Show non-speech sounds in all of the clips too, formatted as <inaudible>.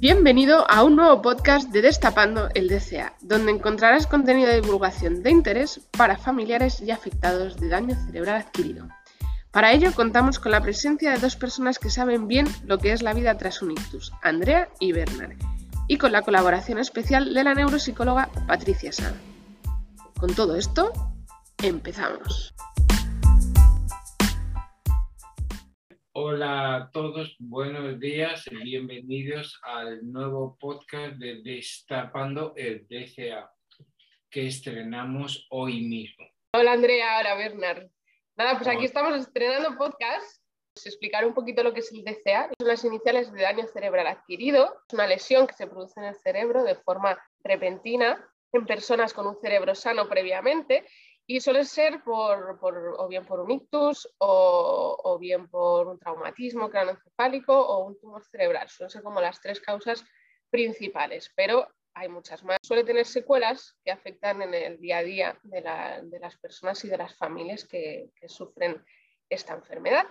Bienvenido a un nuevo podcast de Destapando el DCA, donde encontrarás contenido de divulgación de interés para familiares y afectados de daño cerebral adquirido. Para ello contamos con la presencia de dos personas que saben bien lo que es la vida tras un ictus, Andrea y Bernard, y con la colaboración especial de la neuropsicóloga Patricia Sada. Con todo esto, empezamos. Hola a todos, buenos días y bienvenidos al nuevo podcast de Destapando el DCA que estrenamos hoy mismo. Hola Andrea, hola Bernard. Nada, pues aquí estamos estrenando podcast. Pues explicar un poquito lo que es el DCA. Son las iniciales de daño cerebral adquirido. Es una lesión que se produce en el cerebro de forma repentina en personas con un cerebro sano previamente y suele ser por, o bien por un ictus o, bien por un traumatismo craneoencefálico o un tumor cerebral. Suelen ser como las tres causas principales, pero hay muchas más. Suele tener secuelas que afectan en el día a día de, las personas y de las familias que sufren esta enfermedad.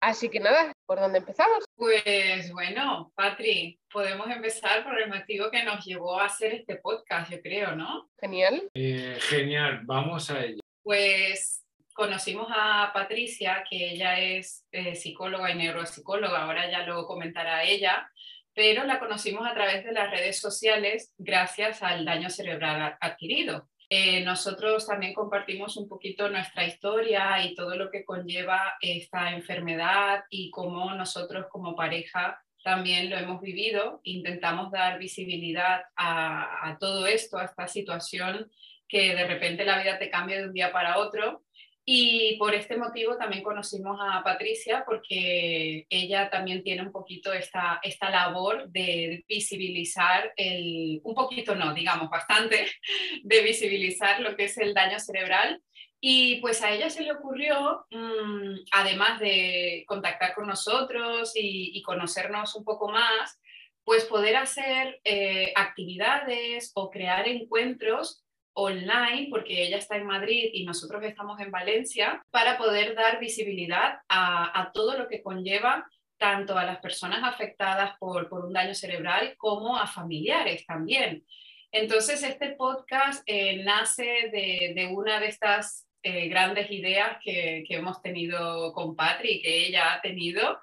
Así que nada, ¿por dónde empezamos? Pues bueno, Patri, podemos empezar por el motivo que nos llevó a hacer este podcast, yo creo, ¿no? Genial. Eh, genial, vamos a ello. Pues conocimos a Patricia, que ella es eh, psicóloga y neuropsicóloga, ahora ya lo comentará ella, pero la conocimos a través de las redes sociales gracias al daño cerebral adquirido. Eh, nosotros también compartimos un poquito nuestra historia y todo lo que conlleva esta enfermedad y cómo nosotros como pareja también lo hemos vivido. Intentamos dar visibilidad a, a todo esto, a esta situación que de repente la vida te cambia de un día para otro y por este motivo también conocimos a Patricia porque ella también tiene un poquito esta, esta labor de visibilizar, el, un poquito no, digamos bastante, <laughs> de visibilizar lo que es el daño cerebral. Y pues a ella se le ocurrió, mm, además de contactar con nosotros y, conocernos un poco más, pues poder hacer eh, actividades o crear encuentros online, porque ella está en Madrid y nosotros estamos en Valencia, para poder dar visibilidad a, todo lo que conlleva tanto a las personas afectadas por, un daño cerebral como a familiares también. Entonces, este podcast eh, nace de, una de estas eh, grandes ideas que, que, hemos tenido con Patri, que ella ha tenido,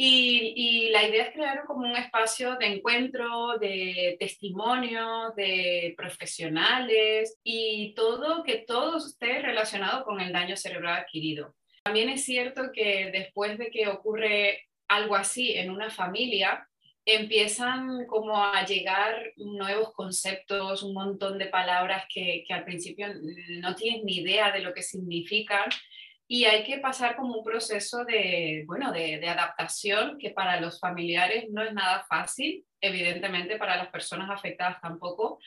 y, la idea es crear como un espacio de encuentro, de testimonio, de profesionales y todo que todo esté relacionado con el daño cerebral adquirido. También es cierto que después de que ocurre algo así en una familia, empiezan como a llegar nuevos conceptos, un montón de palabras que, que al principio no tienes ni idea de lo que significan y hay que pasar como un proceso de, bueno, de, adaptación que para los familiares no es nada fácil, evidentemente para las personas afectadas tampoco,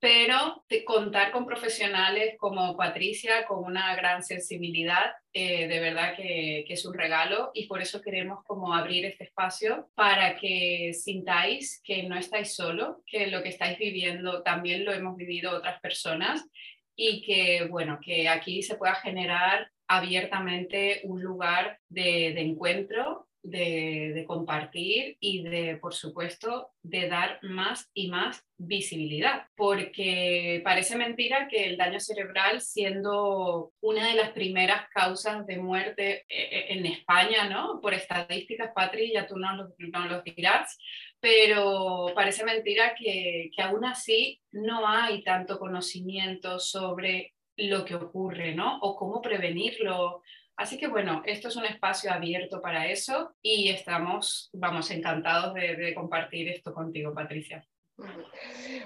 pero contar con profesionales como Patricia, con una gran sensibilidad, eh, de verdad que, que, es un regalo y por eso queremos como abrir este espacio para que sintáis que no estáis solo, que lo que estáis viviendo también lo hemos vivido otras personas y que, bueno, que aquí se pueda generar abiertamente un lugar de, encuentro, de, compartir y de, por supuesto, de dar más y más visibilidad, porque parece mentira que el daño cerebral, siendo una de las primeras causas de muerte eh, en España, ¿no? Por estadísticas, Patri, ya tú no lo, no dirás, pero parece mentira que, que aún así no hay tanto conocimiento sobre lo que ocurre, ¿no? O cómo prevenirlo. Así que bueno, esto es un espacio abierto para eso y estamos, vamos, encantados de, compartir esto contigo, Patricia. <laughs>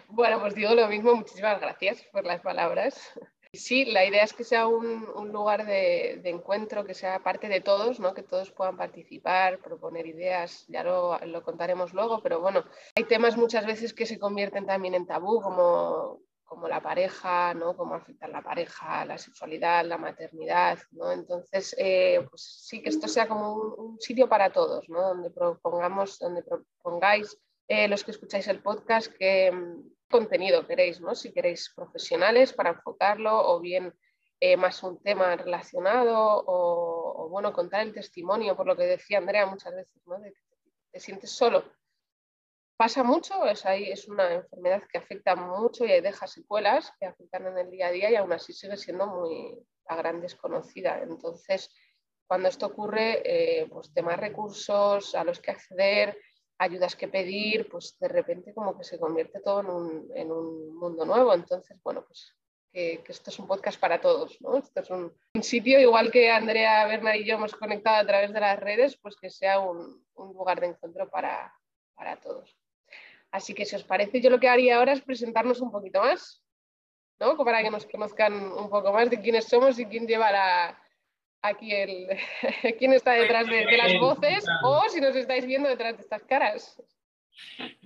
Bueno, pues digo lo mismo, muchísimas gracias por las palabras. Sí, la idea es que sea un, lugar de, encuentro, que sea parte de todos, ¿no? que todos puedan participar, proponer ideas, ya lo, lo, contaremos luego, pero bueno, hay temas muchas veces que se convierten también en tabú, como como la pareja, ¿no? cómo afecta la pareja, la sexualidad, la maternidad, ¿no? Entonces, eh, pues sí que esto sea como un, sitio para todos, ¿no? Donde propongamos, donde propongáis eh, los que escucháis el podcast qué mm, contenido queréis, ¿no? Si queréis profesionales para enfocarlo o bien eh, más un tema relacionado o, bueno, contar el testimonio, por lo que decía Andrea muchas veces, ¿no? De que te sientes solo pasa mucho, es, ahí, es una enfermedad que afecta mucho y deja secuelas que afectan en el día a día y aún así sigue siendo muy a gran desconocida. Entonces, cuando esto ocurre, eh, pues temas recursos a los que acceder, ayudas que pedir, pues de repente como que se convierte todo en un, en un mundo nuevo. Entonces, bueno, pues que, esto es un podcast para todos, ¿no? Esto es un, sitio, igual que Andrea, Berna y yo hemos conectado a través de las redes, pues que sea un, un lugar de encuentro para, para todos. Así que si os parece, yo lo que haría ahora es presentarnos un poquito más, ¿no? Para que nos conozcan un poco más de quiénes somos y quién llevará aquí el <laughs> quién está detrás de, las voces o si nos estáis viendo detrás de estas caras.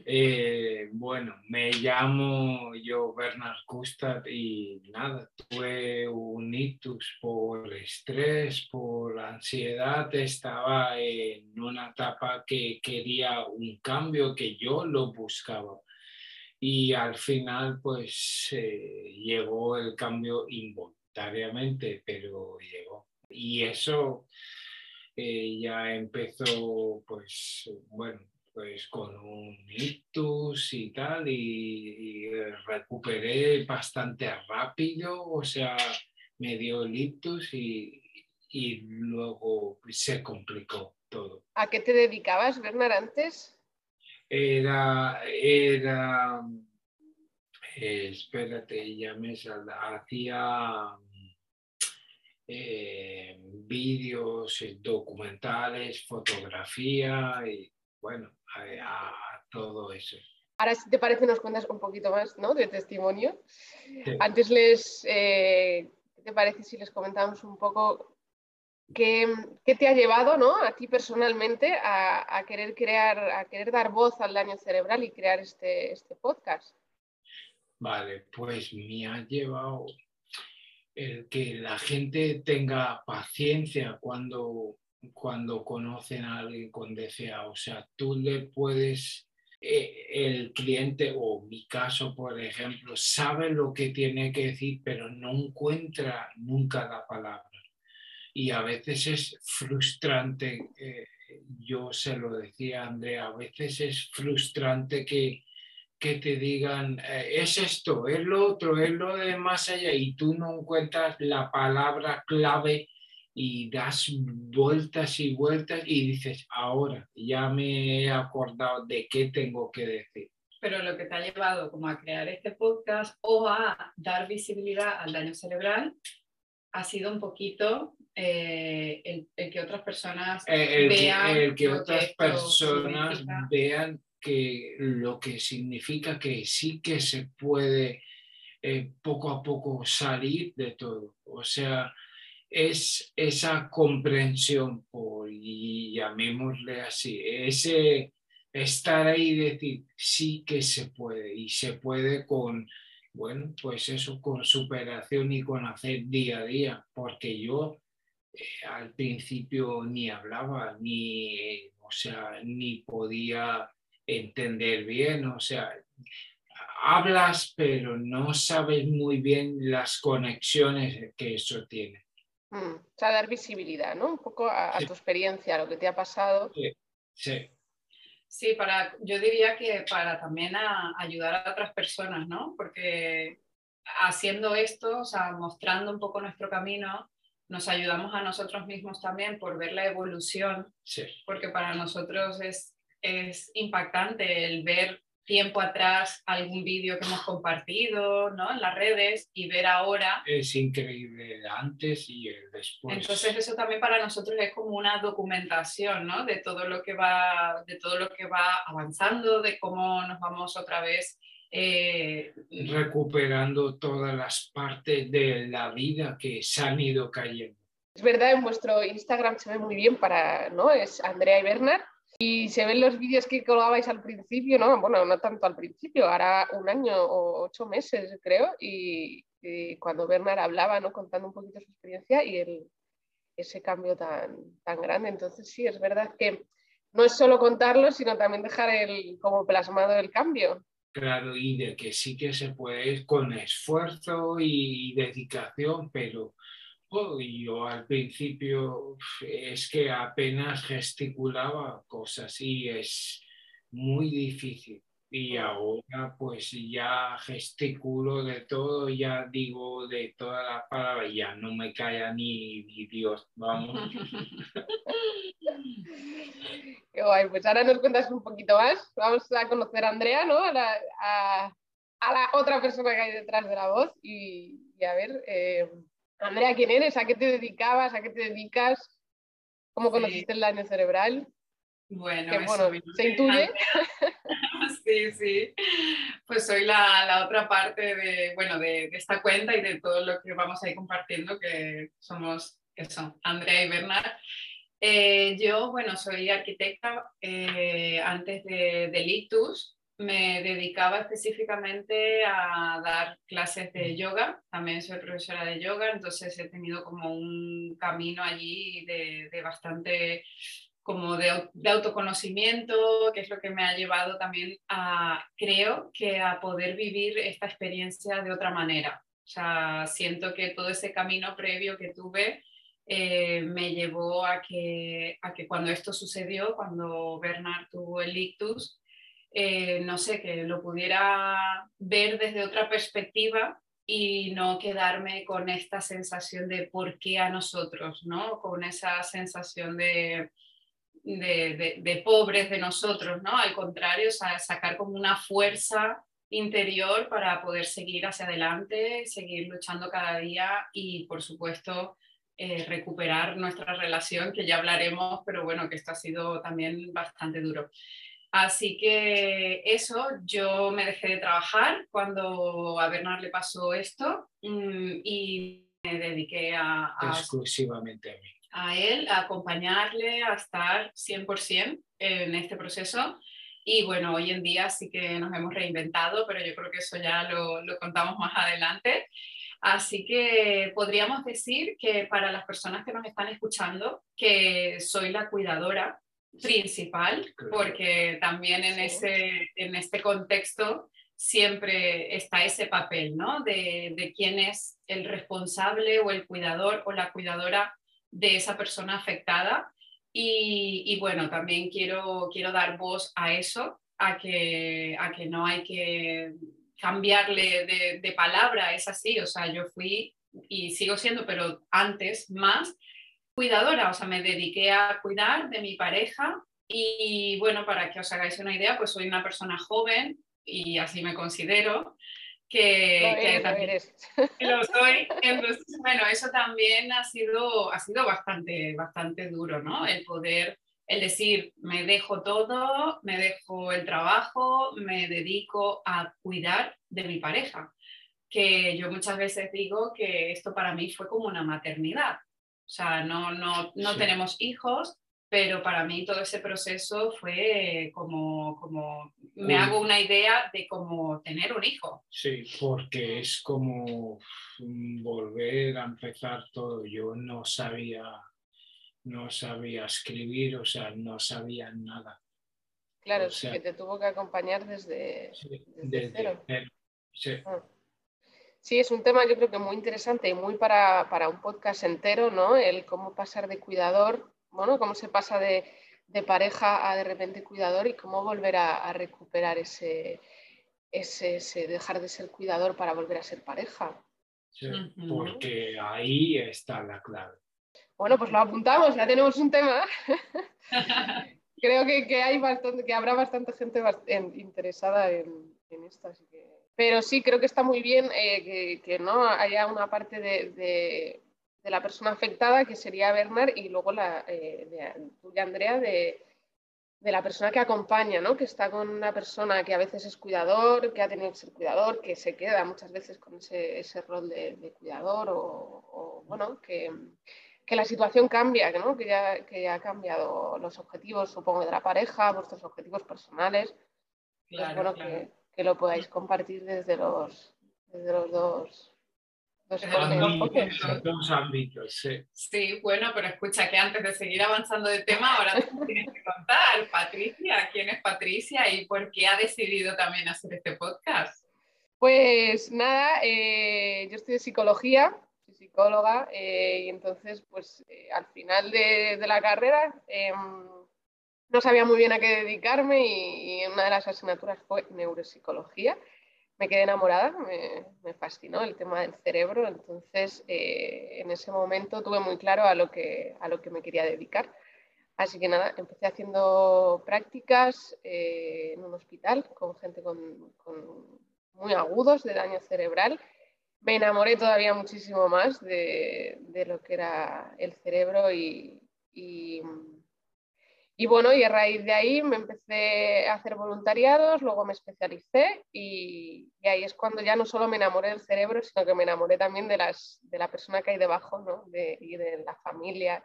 Eh, bueno, me llamo yo Bernard Kustad y nada, tuve un ictus por estrés, por ansiedad, estaba en una etapa que quería un cambio, que yo lo buscaba. Y al final pues eh, llegó el cambio involuntariamente, pero llegó. Y eso eh, ya empezó pues bueno pues con un ictus y tal, y, recuperé bastante rápido, o sea, me dio el ictus y, y luego se complicó todo. ¿A qué te dedicabas, Bernard, antes? Era, era, eh, espérate, ya me hacía eh, vídeos, documentales, fotografía y bueno, a, todo eso. Ahora, si te parece, nos cuentas un poquito más ¿no? de testimonio. Antes les, eh, ¿qué te parece si les comentamos un poco qué, te ha llevado ¿no? a ti personalmente a, a, querer crear, a querer dar voz al daño cerebral y crear este, este podcast? Vale, pues me ha llevado el que la gente tenga paciencia cuando cuando conocen a alguien con DCA. O sea, tú le puedes, eh, el cliente o mi caso, por ejemplo, sabe lo que tiene que decir, pero no encuentra nunca la palabra. Y a veces es frustrante, eh, yo se lo decía a Andrea, a veces es frustrante que, que te digan, eh, es esto, es lo otro, es lo de más allá, y tú no encuentras la palabra clave y das vueltas y vueltas y dices, ahora ya me he acordado de qué tengo que decir. Pero lo que te ha llevado como a crear este podcast o a dar visibilidad al daño cerebral ha sido un poquito eh, el, que otras personas eh, vean el que otras personas vean que lo que significa que sí que se puede eh, poco a poco salir de todo. O sea, es esa comprensión, por, y llamémosle así, ese estar ahí y decir, sí que se puede, y se puede con, bueno, pues eso, con superación y con hacer día a día, porque yo eh, al principio ni hablaba, ni, o sea, ni podía entender bien, o sea, hablas, pero no sabes muy bien las conexiones que eso tiene. Mm, o sea, dar visibilidad, ¿no? Un poco a, tu experiencia, a lo que te ha pasado. Sí, sí. Sí, para, yo diría que para también ayudar a otras personas, ¿no? Porque haciendo esto, o sea, mostrando un poco nuestro camino, nos ayudamos a nosotros mismos también por ver la evolución, sí. porque para nosotros es, es impactante el ver tiempo atrás algún vídeo que hemos compartido ¿no? en las redes y ver ahora. Es increíble el antes y el después. Entonces eso también para nosotros es como una documentación ¿no? de, todo lo que va, de todo lo que va avanzando, de cómo nos vamos otra vez. Eh, recuperando todas las partes de la vida que se han ido cayendo. Es verdad, en vuestro Instagram se ve muy bien para, ¿no? Es Andrea y Bernard y se ven los vídeos que colgabais al principio, ¿no? Bueno, no tanto al principio, ahora un año o ocho meses, creo, y, cuando Bernard hablaba, ¿no? Contando un poquito su experiencia y el, ese cambio tan, tan grande. Entonces, sí, es verdad que no es solo contarlo, sino también dejar el, como plasmado el cambio. Claro, y de que sí que se puede con esfuerzo y dedicación, pero y yo al principio es que apenas gesticulaba cosas y es, muy difícil. Y ahora pues ya gesticulo de todo, ya digo de todas las palabras, ya no me calla ni, Dios, vamos. <laughs> Qué guay, pues ahora nos cuentas un poquito más. Vamos a conocer a Andrea, ¿no? A la, a, la otra persona que hay detrás de la voz y, a ver, eh, Andrea, ¿quién eres? ¿A qué te dedicabas? ¿A qué te dedicas? ¿Cómo conociste el daño cerebral? Bueno, se intuye. <laughs> sí, sí. Pues soy la, otra parte de, bueno, de, esta cuenta y de todo lo que vamos a ir compartiendo, que somos, que son Andrea y Bernard. Eh, yo, bueno, soy arquitecta. Eh, antes de, de Lictus me dedicaba específicamente a dar clases de yoga. También soy profesora de yoga, entonces he tenido como un camino allí de, de bastante como de, autoconocimiento, que es lo que me ha llevado también a, creo que a poder vivir esta experiencia de otra manera. O sea, siento que todo ese camino previo que tuve eh, me llevó a que, a que cuando esto sucedió, cuando Bernard tuvo el ictus, eh, no sé, que lo pudiera ver desde otra perspectiva y no quedarme con esta sensación de por qué a nosotros, ¿no? Con esa sensación de, de, pobres de nosotros, ¿no? Al contrario, sacar como una fuerza interior para poder seguir hacia adelante, seguir luchando cada día y, por supuesto, eh, recuperar nuestra relación, que ya hablaremos, pero bueno, que esto ha sido también bastante duro. Así que eso, yo me dejé de trabajar cuando a Bernard le pasó esto mm, y me dediqué a, a... Exclusivamente a mí a él, a acompañarle, a estar 100% en este proceso. Y bueno, hoy en día sí que nos hemos reinventado, pero yo creo que eso ya lo, lo contamos más adelante. Así que podríamos decir que para las personas que nos están escuchando, que soy la cuidadora principal, porque también en, ese, en este contexto siempre está ese papel, ¿no? De, de quién es el responsable o el cuidador o la cuidadora de esa persona afectada. Y, bueno, también quiero, quiero dar voz a eso, a que, a que no hay que cambiarle de, palabra, es así, o sea, yo fui y sigo siendo, pero antes más cuidadora, o sea, me dediqué a cuidar de mi pareja y bueno, para que os hagáis una idea, pues soy una persona joven y así me considero, que, también lo soy. bueno, eso también ha sido, ha sido bastante, bastante duro, ¿no? El poder, el decir, me dejo todo, me dejo el trabajo, me dedico a cuidar de mi pareja. Que yo muchas veces digo que esto para mí fue como una maternidad. O sea, no, no, no tenemos hijos, pero para mí todo ese proceso fue como, como me hago una idea de cómo tener un hijo. Sí, porque es como volver a empezar todo. Yo no sabía, no sabía escribir, o sea, no sabía nada. Claro, que te tuvo que acompañar desde, cero. Ah. Sí. es un tema yo creo que muy interesante y muy para, para un podcast entero, ¿no? El cómo pasar de cuidador bueno, cómo se pasa de, pareja a de repente cuidador y cómo volver a, recuperar ese, ese, dejar de ser cuidador para volver a ser pareja. Sí, porque ahí está la clave. Bueno, pues lo apuntamos, ya tenemos un tema. <laughs> Creo que, hay bastante, que habrá bastante gente interesada en, esto. Pero sí, creo que está muy bien eh, que, no haya una parte de de la persona afectada, que sería Bernard, y luego la eh, de, tuya, Andrea, de, la persona que acompaña, ¿no? que está con una persona que a veces es cuidador, que ha tenido que ser cuidador, que se queda muchas veces con ese, ese rol de, cuidador, o, bueno, que, que, la situación cambia, ¿no? que, ya, que ya ha cambiado los objetivos, supongo, de la pareja, vuestros objetivos personales. Pues bueno, Que, que, lo podáis compartir desde los, desde los dos dos ámbitos, sí. Sí, bueno, pero escucha que antes de seguir avanzando de tema, ahora tienes que contar, Patricia, ¿quién es Patricia y por qué ha decidido también hacer este podcast? Pues nada, eh, yo estudio psicología, soy psicóloga, eh, y entonces, pues eh, al final de, de la carrera em, no sabía muy bien a qué dedicarme y, una de las asignaturas fue neuropsicología. Me quedé enamorada, me, fascinó el tema del cerebro, entonces eh, en ese momento tuve muy claro a lo, que, a lo que me quería dedicar. Así que nada, empecé haciendo prácticas eh, en un hospital con gente con, muy agudos de daño cerebral. Me enamoré todavía muchísimo más de, de lo que era el cerebro y, y y bueno, y a raíz de ahí me empecé a hacer voluntariados, luego me especialicé y, ahí es cuando ya no solo me enamoré del cerebro, sino que me enamoré también de, las, de la persona que hay debajo, ¿no? de, y de la familia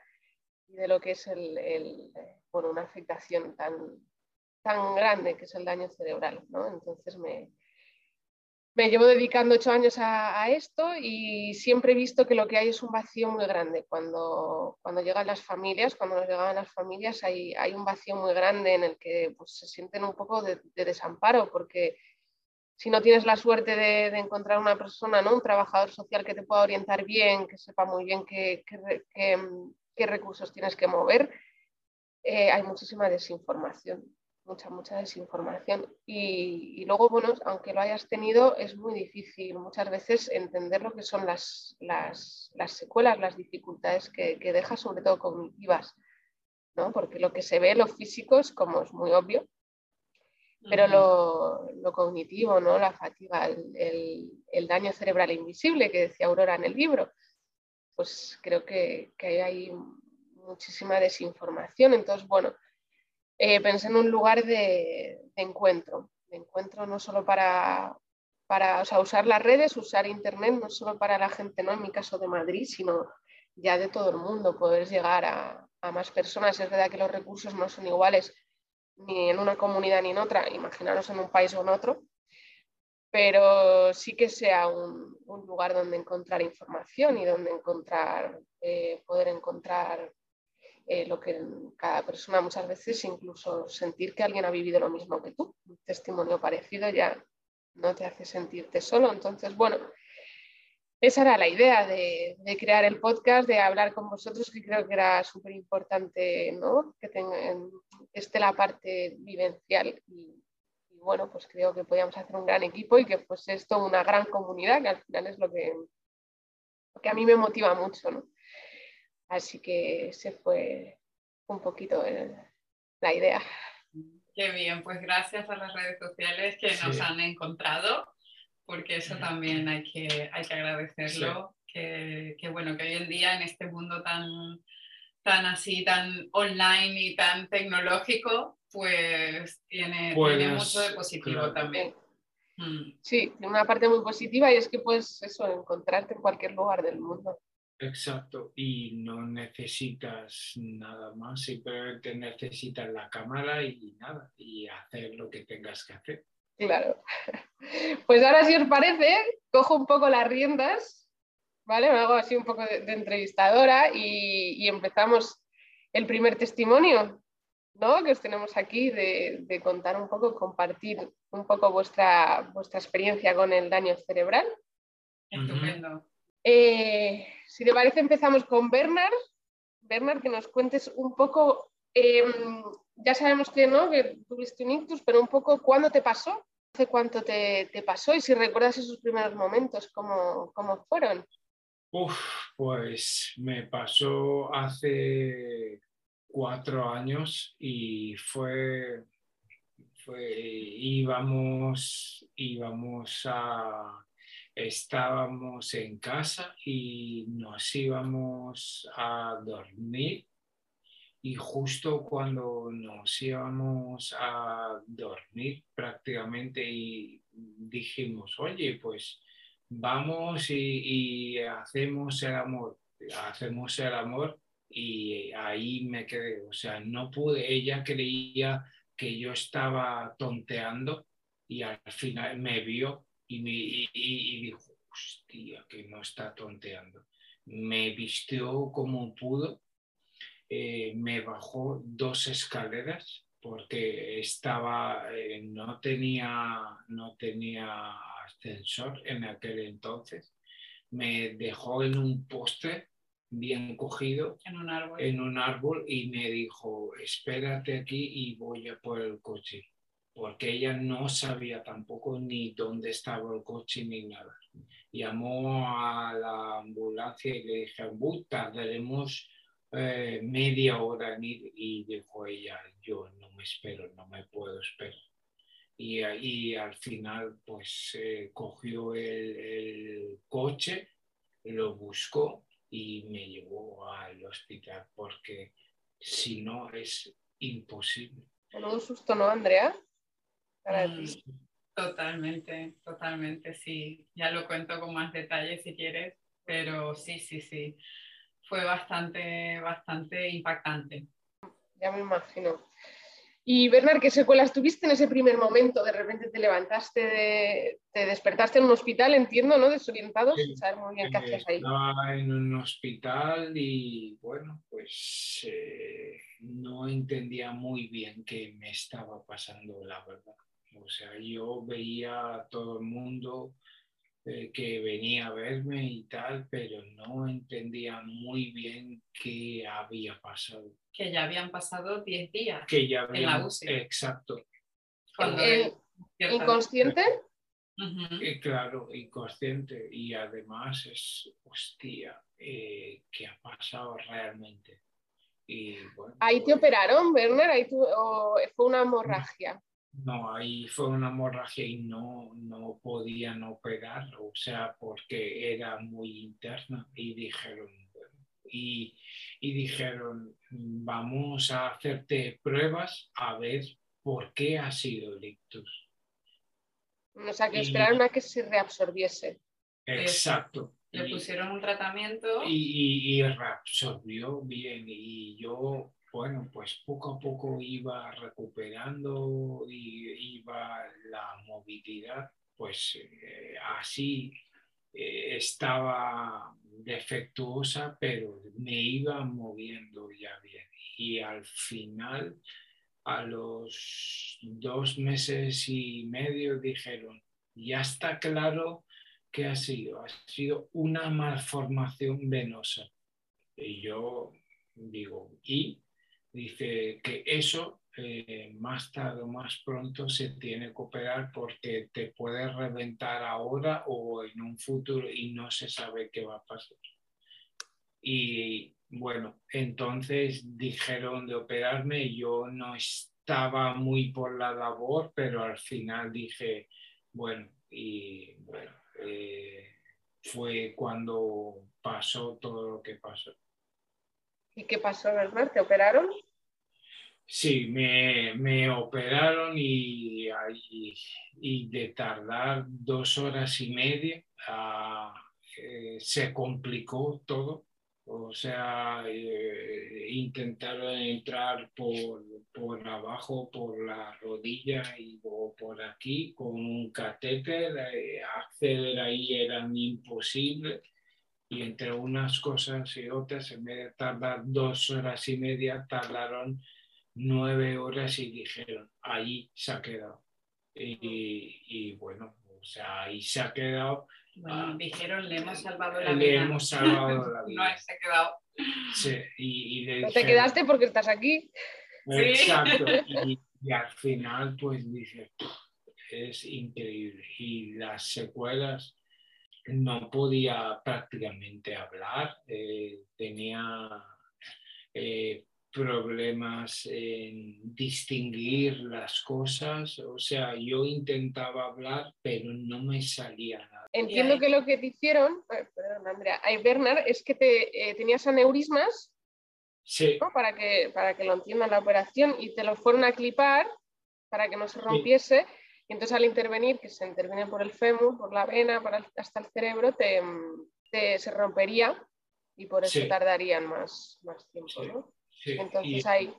y de lo que es el, bueno, una afectación tan, tan grande que es el daño cerebral. ¿no? Entonces me, me llevo dedicando ocho años a, esto y siempre he visto que lo que hay es un vacío muy grande. Cuando, cuando llegan las familias, cuando nos llegan las familias, hay, hay un vacío muy grande en el que pues, se sienten un poco de, desamparo, porque si no tienes la suerte de, encontrar una persona, ¿no? un trabajador social que te pueda orientar bien, que sepa muy bien qué, qué, recursos tienes que mover, eh, hay muchísima desinformación mucha, mucha desinformación. Y, luego, bueno, aunque lo hayas tenido, es muy difícil muchas veces entender lo que son las, las, secuelas, las dificultades que, deja, sobre todo cognitivas, ¿no? Porque lo que se ve, lo físico, es como es muy obvio, pero lo, cognitivo, ¿no? la fatiga, el, el, daño cerebral invisible que decía Aurora en el libro, pues creo que, que hay muchísima desinformación. Entonces, bueno, eh, pensé en un lugar de, encuentro, de encuentro no solo para, para usar las redes, usar Internet, no solo para la gente, no en mi caso de Madrid, sino ya de todo el mundo, poder llegar a, más personas. Es verdad que los recursos no son iguales ni en una comunidad ni en otra, imaginaros en un país o en otro, pero sí que sea un, lugar donde encontrar información y donde encontrar, eh, poder encontrar eh, lo que cada persona muchas veces, incluso sentir que alguien ha vivido lo mismo que tú, un testimonio parecido ya no te hace sentirte solo. Entonces, bueno, esa era la idea de, crear el podcast, de hablar con vosotros, que creo que era súper importante, ¿no? Que, esté la parte vivencial y, bueno, pues creo que podíamos hacer un gran equipo y que fuese esto una gran comunidad, que al final es lo que, que a mí me motiva mucho, ¿no? Así que ese fue un poquito la idea. Qué bien, pues gracias a las redes sociales que nos han encontrado, porque eso también hay que, hay que agradecerlo. Que, bueno, que hoy en día en este mundo tan, tan así, tan online y tan tecnológico, pues tiene, tiene mucho de positivo también. Mm. Sí, tiene una parte muy positiva y es que puedes eso, encontrarte en cualquier lugar del mundo. Exacto, y no necesitas nada más, simplemente necesitas la cámara y nada, y hacer lo que tengas que hacer. Claro. <laughs> Pues ahora, si os parece, cojo un poco las riendas, ¿vale? Me hago así un poco de, entrevistadora y, empezamos el primer testimonio, ¿no? Que os tenemos aquí de, contar un poco, compartir un poco vuestra, vuestra experiencia con el daño cerebral. Estupendo. Eh, si te parece, empezamos con Bernard. Bernard, que nos cuentes un poco, em, ya sabemos que no, que tuviste un ictus, pero un poco cuándo te pasó, hace cuánto te, pasó y si recuerdas esos primeros momentos, cómo, cómo fueron. Uf, pues me pasó hace cuatro años y fue, fue íbamos, íbamos a estábamos en casa y nos íbamos a dormir. Y justo cuando nos íbamos a dormir prácticamente y dijimos, oye, pues vamos y, hacemos el amor, hacemos el amor y ahí me quedé, o sea, no pude, ella creía que yo estaba tonteando y al final me vio y, me, y, dijo, hostia, que no está tonteando. Me vistió como pudo, eh, me bajó dos escaleras porque estaba, eh, no, tenía, no tenía ascensor en aquel entonces. Me dejó en un poste bien cogido En un árbol. en un árbol y me dijo, espérate aquí y voy a por el coche, porque ella no sabía tampoco ni dónde estaba el coche ni nada. Llamó a la ambulancia y le dije, "Bu, tardaremos eh, media hora en ir y dijo ella, yo no me espero, no me puedo esperar. Y, ahí al final pues eh, cogió el, el coche, lo buscó y me llevó al hospital porque si no es imposible. Menudo susto, ¿no, Andrea? Para Mm, ti. Totalmente, totalmente, sí. Ya lo cuento con más detalle si quieres, pero sí, sí, sí. Fue bastante, bastante impactante. Ya me imagino. Y Bernard, ¿qué secuelas tuviste en ese primer momento? De repente te levantaste, de- te despertaste en un hospital, entiendo, ¿no? Desorientado, Sí. sin saber muy bien qué hacías ahí. Estaba en un hospital y bueno, pues eh, no entendía muy bien qué me estaba pasando, la verdad. O sea, yo veía a todo el mundo eh, que venía a verme y tal, pero no entendía muy bien qué había pasado. Que ya habían pasado 10 días. Que ya En la UCI. exacto, Cuando ¿El- él despierta. ¿Inconsciente? Ujú. Eh, claro, inconsciente y además es, hostia, eh, ¿qué ha pasado realmente? Y bueno, ¿Ahí te pues, operaron, Bernard? ¿Ahí tu- ¿O fue una hemorragia? No, ahí fue una hemorragia y no, no podían operar, o sea, porque era muy interna y dijeron, y, y dijeron, vamos a hacerte pruebas a ver por qué ha sido el ictus. O sea, que Y- esperaron a que se reabsorbiese. Exacto. Le pusieron un tratamiento. y, y, y reabsorbió bien y yo, bueno, pues poco a poco iba recuperando y iba la movilidad, pues eh, así eh, estaba defectuosa, pero me iba moviendo ya bien. Y al final, a los dos meses y medio, dijeron, ya está claro ¿qué ha sido? Ha sido una malformación venosa. Y yo digo, ¿y? Dice que eso eh, más tarde o más pronto se tiene que operar porque te puede reventar ahora o en un futuro y no se sabe qué va a pasar. Y bueno, entonces dijeron de operarme, yo no estaba muy por la labor, pero al final dije, bueno, y bueno, eh, fue cuando pasó todo lo que pasó. ¿Y qué pasó, Bernard? ¿Te operaron? Sí, me, me operaron y, y, de tardar dos horas y media ah, eh, se complicó todo. O sea, eh, intentaron entrar por, por abajo, por la rodilla y por aquí con un catéter. eh, acceder ahí era imposible. Y entre unas cosas y otras, en vez de tardar dos horas y media, tardaron nueve horas y dijeron, ahí se ha quedado. Y, y bueno, o sea, ahí se ha quedado. Bueno, Ah. dijeron, le hemos salvado la Le vida. hemos salvado la <laughs> No, vida. se ha quedado. Sí, y, y le No te dijeron- quedaste porque estás aquí. Exacto. Y, y al final, pues dices, es increíble. Y las secuelas, no podía prácticamente hablar, eh, tenía eh, problemas en distinguir las cosas, o sea, yo intentaba hablar, pero no me salía nada. Entiendo que lo que te hicieron, perdón, Andrea, ay, Bernard, es que te, eh, tenías aneurismas Sí, ¿no? para, que, para que lo entiendan la operación y te lo fueron a clipar para que no se rompiese. Y entonces al intervenir, que se interviene por el fémur, por la vena, para hasta el cerebro, te, te- se rompería y por eso Sí. tardarían más, más tiempo. Sí. ¿no? sí. Entonces y- hay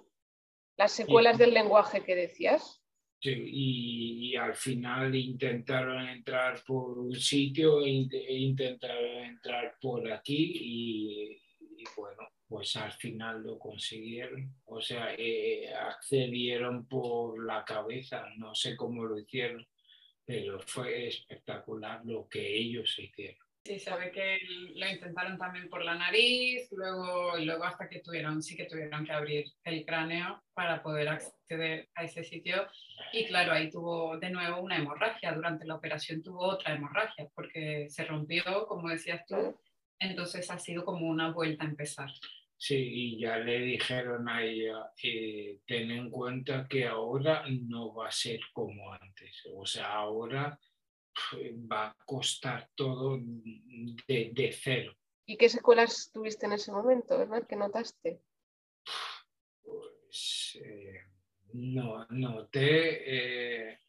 las secuelas del lenguaje que decías. Sí, y, y al final intentaron entrar por un sitio e, e intentaron entrar por aquí y, y bueno, pues al final lo consiguieron. O sea, eh, accedieron por la cabeza, no sé cómo lo hicieron, pero fue espectacular lo que ellos hicieron. Sí, se que lo intentaron también por la nariz, luego, luego hasta que tuvieron, sí que tuvieron que abrir el cráneo para poder acceder a ese sitio. Y claro, ahí tuvo de nuevo una hemorragia. Durante la operación tuvo otra hemorragia porque se rompió, como decías tú. Entonces ha sido como una vuelta a empezar. Sí, y ya le dijeron a ella, eh, ten en cuenta que ahora no va a ser como antes. O sea, ahora va a costar todo de, cero. ¿Y qué secuelas tuviste en ese momento, verdad? ¿Qué notaste? Pues eh, no, noté eh,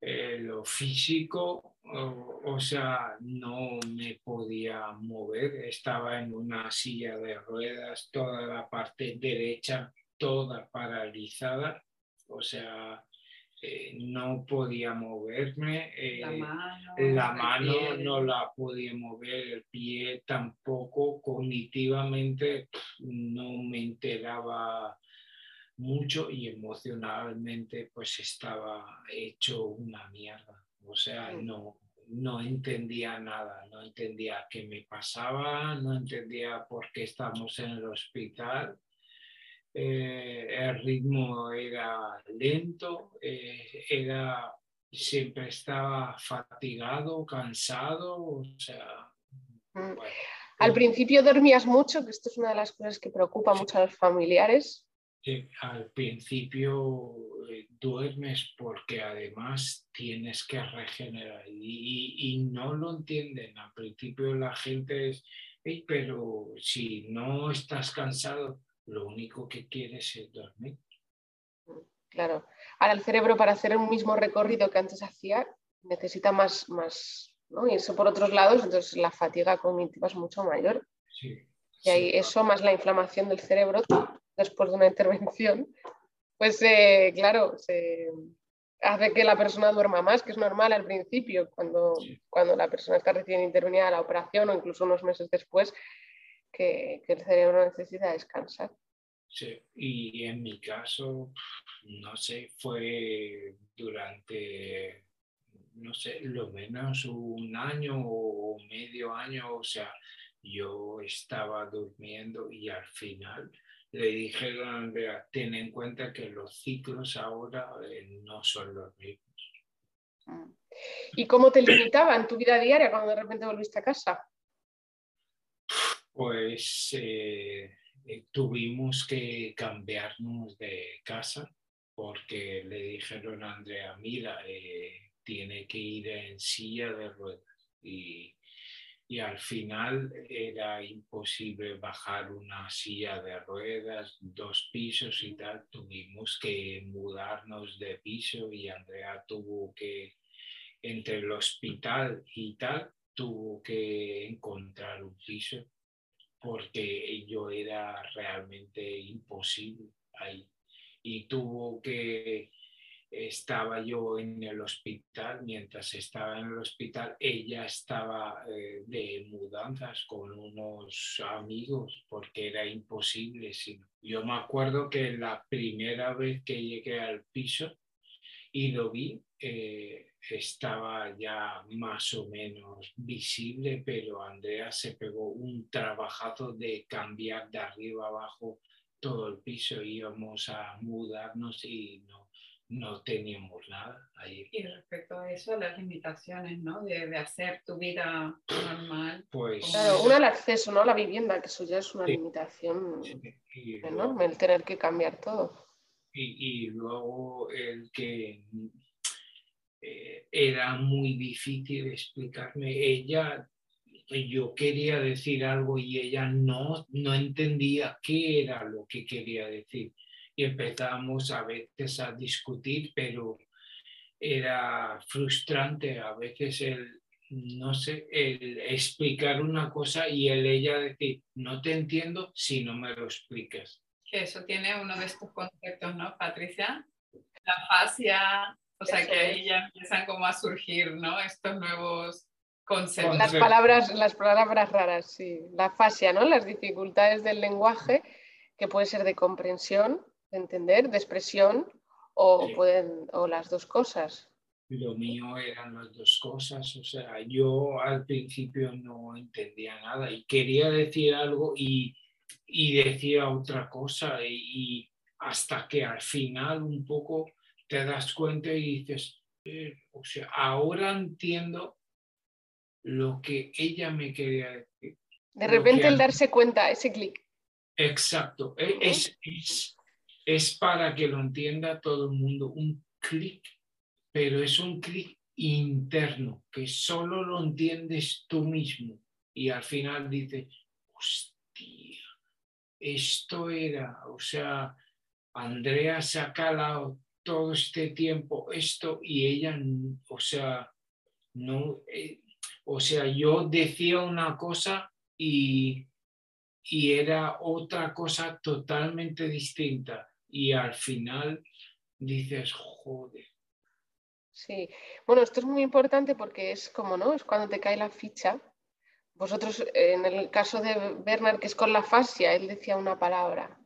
eh, lo físico, o, sea, no me podía mover, estaba en una silla de ruedas, toda la parte derecha, toda paralizada, o sea, eh, no podía moverme, la eh, mano, no la podía mover, el pie tampoco, cognitivamente no me enteraba mucho y emocionalmente pues estaba hecho una mierda, o sea, no, no entendía nada, no entendía qué me pasaba, no entendía por qué estamos en el hospital eh, el ritmo era lento, eh, era, siempre estaba fatigado, cansado, o sea... Mm. Al principio dormías mucho, que esto es una de las cosas que preocupa mucho a los familiares. Al principio eh, duermes porque además tienes que regenerar y, y, no lo entienden. Al principio la gente es, pero si no estás cansado, lo único que quieres es dormir. Claro. Ahora el cerebro para hacer un mismo recorrido que antes hacía necesita más, más ¿no? irse por otros lados, entonces la fatiga cognitiva es mucho mayor. y ahí eso más la inflamación del cerebro después de una intervención, pues eh, claro, se hace que la persona duerma más, que es normal al principio, cuando, cuando la persona está recién intervenida a la operación o incluso unos meses después, que, el cerebro necesita descansar. Sí, y en mi caso, no sé, fue durante, no sé, lo menos un año o medio año, o sea, yo estaba durmiendo y al final le dijeron a Andrea, ten en cuenta que los ciclos ahora eh, no son los mismos. Mm. ¿Y cómo te limitaba en tu vida diaria cuando de repente volviste a casa? pues eh, eh, tuvimos que cambiarnos de casa porque le dijeron a Andrea, mira, eh, tiene que ir en silla de ruedas. Y, y, al final era imposible bajar una silla de ruedas, dos pisos y tal. Tuvimos que mudarnos de piso y Andrea tuvo que, entre el hospital y tal, tuvo que encontrar un piso porque yo era realmente imposible ahí. Y tuvo que, estaba yo en el hospital, mientras estaba en el hospital, ella estaba eh, de mudanzas con unos amigos, porque era imposible. Yo me acuerdo que la primera vez que llegué al piso y lo vi, eh, estaba ya más o menos visible, pero Andrea se pegó un trabajazo de cambiar de arriba abajo todo el piso. Íbamos a mudarnos y no, no teníamos nada ahí. Y respecto a eso, las limitaciones, ¿no? De, hacer tu vida normal. Pues. Claro, una el acceso, ¿no? A la vivienda, que eso ya es una limitación enorme, el tener que cambiar todo. Y, y luego el que eh, era muy difícil explicarme. Ella, yo quería decir algo y ella no, no entendía qué era lo que quería decir. Y empezamos a veces a discutir, pero era frustrante a veces el, no sé, el explicar una cosa y el ella decir, no te entiendo si no me lo explicas. Que eso tiene uno de estos conceptos, ¿no, Patricia? La fascia, o sea que ahí ya empiezan como a surgir, ¿no? Estos nuevos conceptos. Las palabras, las palabras raras, sí. La fascia, ¿no? Las dificultades del lenguaje, que puede ser de comprensión, de entender, de expresión, o, pueden, o las dos cosas. lo mío eran las dos cosas. O sea, yo al principio no entendía nada y quería decir algo y, y decía otra cosa y, hasta que al final un poco te das cuenta y dices, eh, o sea, ahora entiendo lo que ella me quería decir. De repente el darse cuenta, ese clic. Exacto, e, es, es, es, para que lo entienda todo el mundo, un clic, pero es un clic interno, que solo lo entiendes tú mismo y al final dices, hostia, esto era, o sea, Andrea se ha calado todo este tiempo esto y ella, o sea, no, eh, o sea, yo decía una cosa y, y era otra cosa totalmente distinta. Y al final dices, joder. Sí, bueno, esto es muy importante porque es como, ¿no? Es cuando te cae la ficha. Vosotros, en el caso de Bernard, que es con la fascia, él decía una palabra,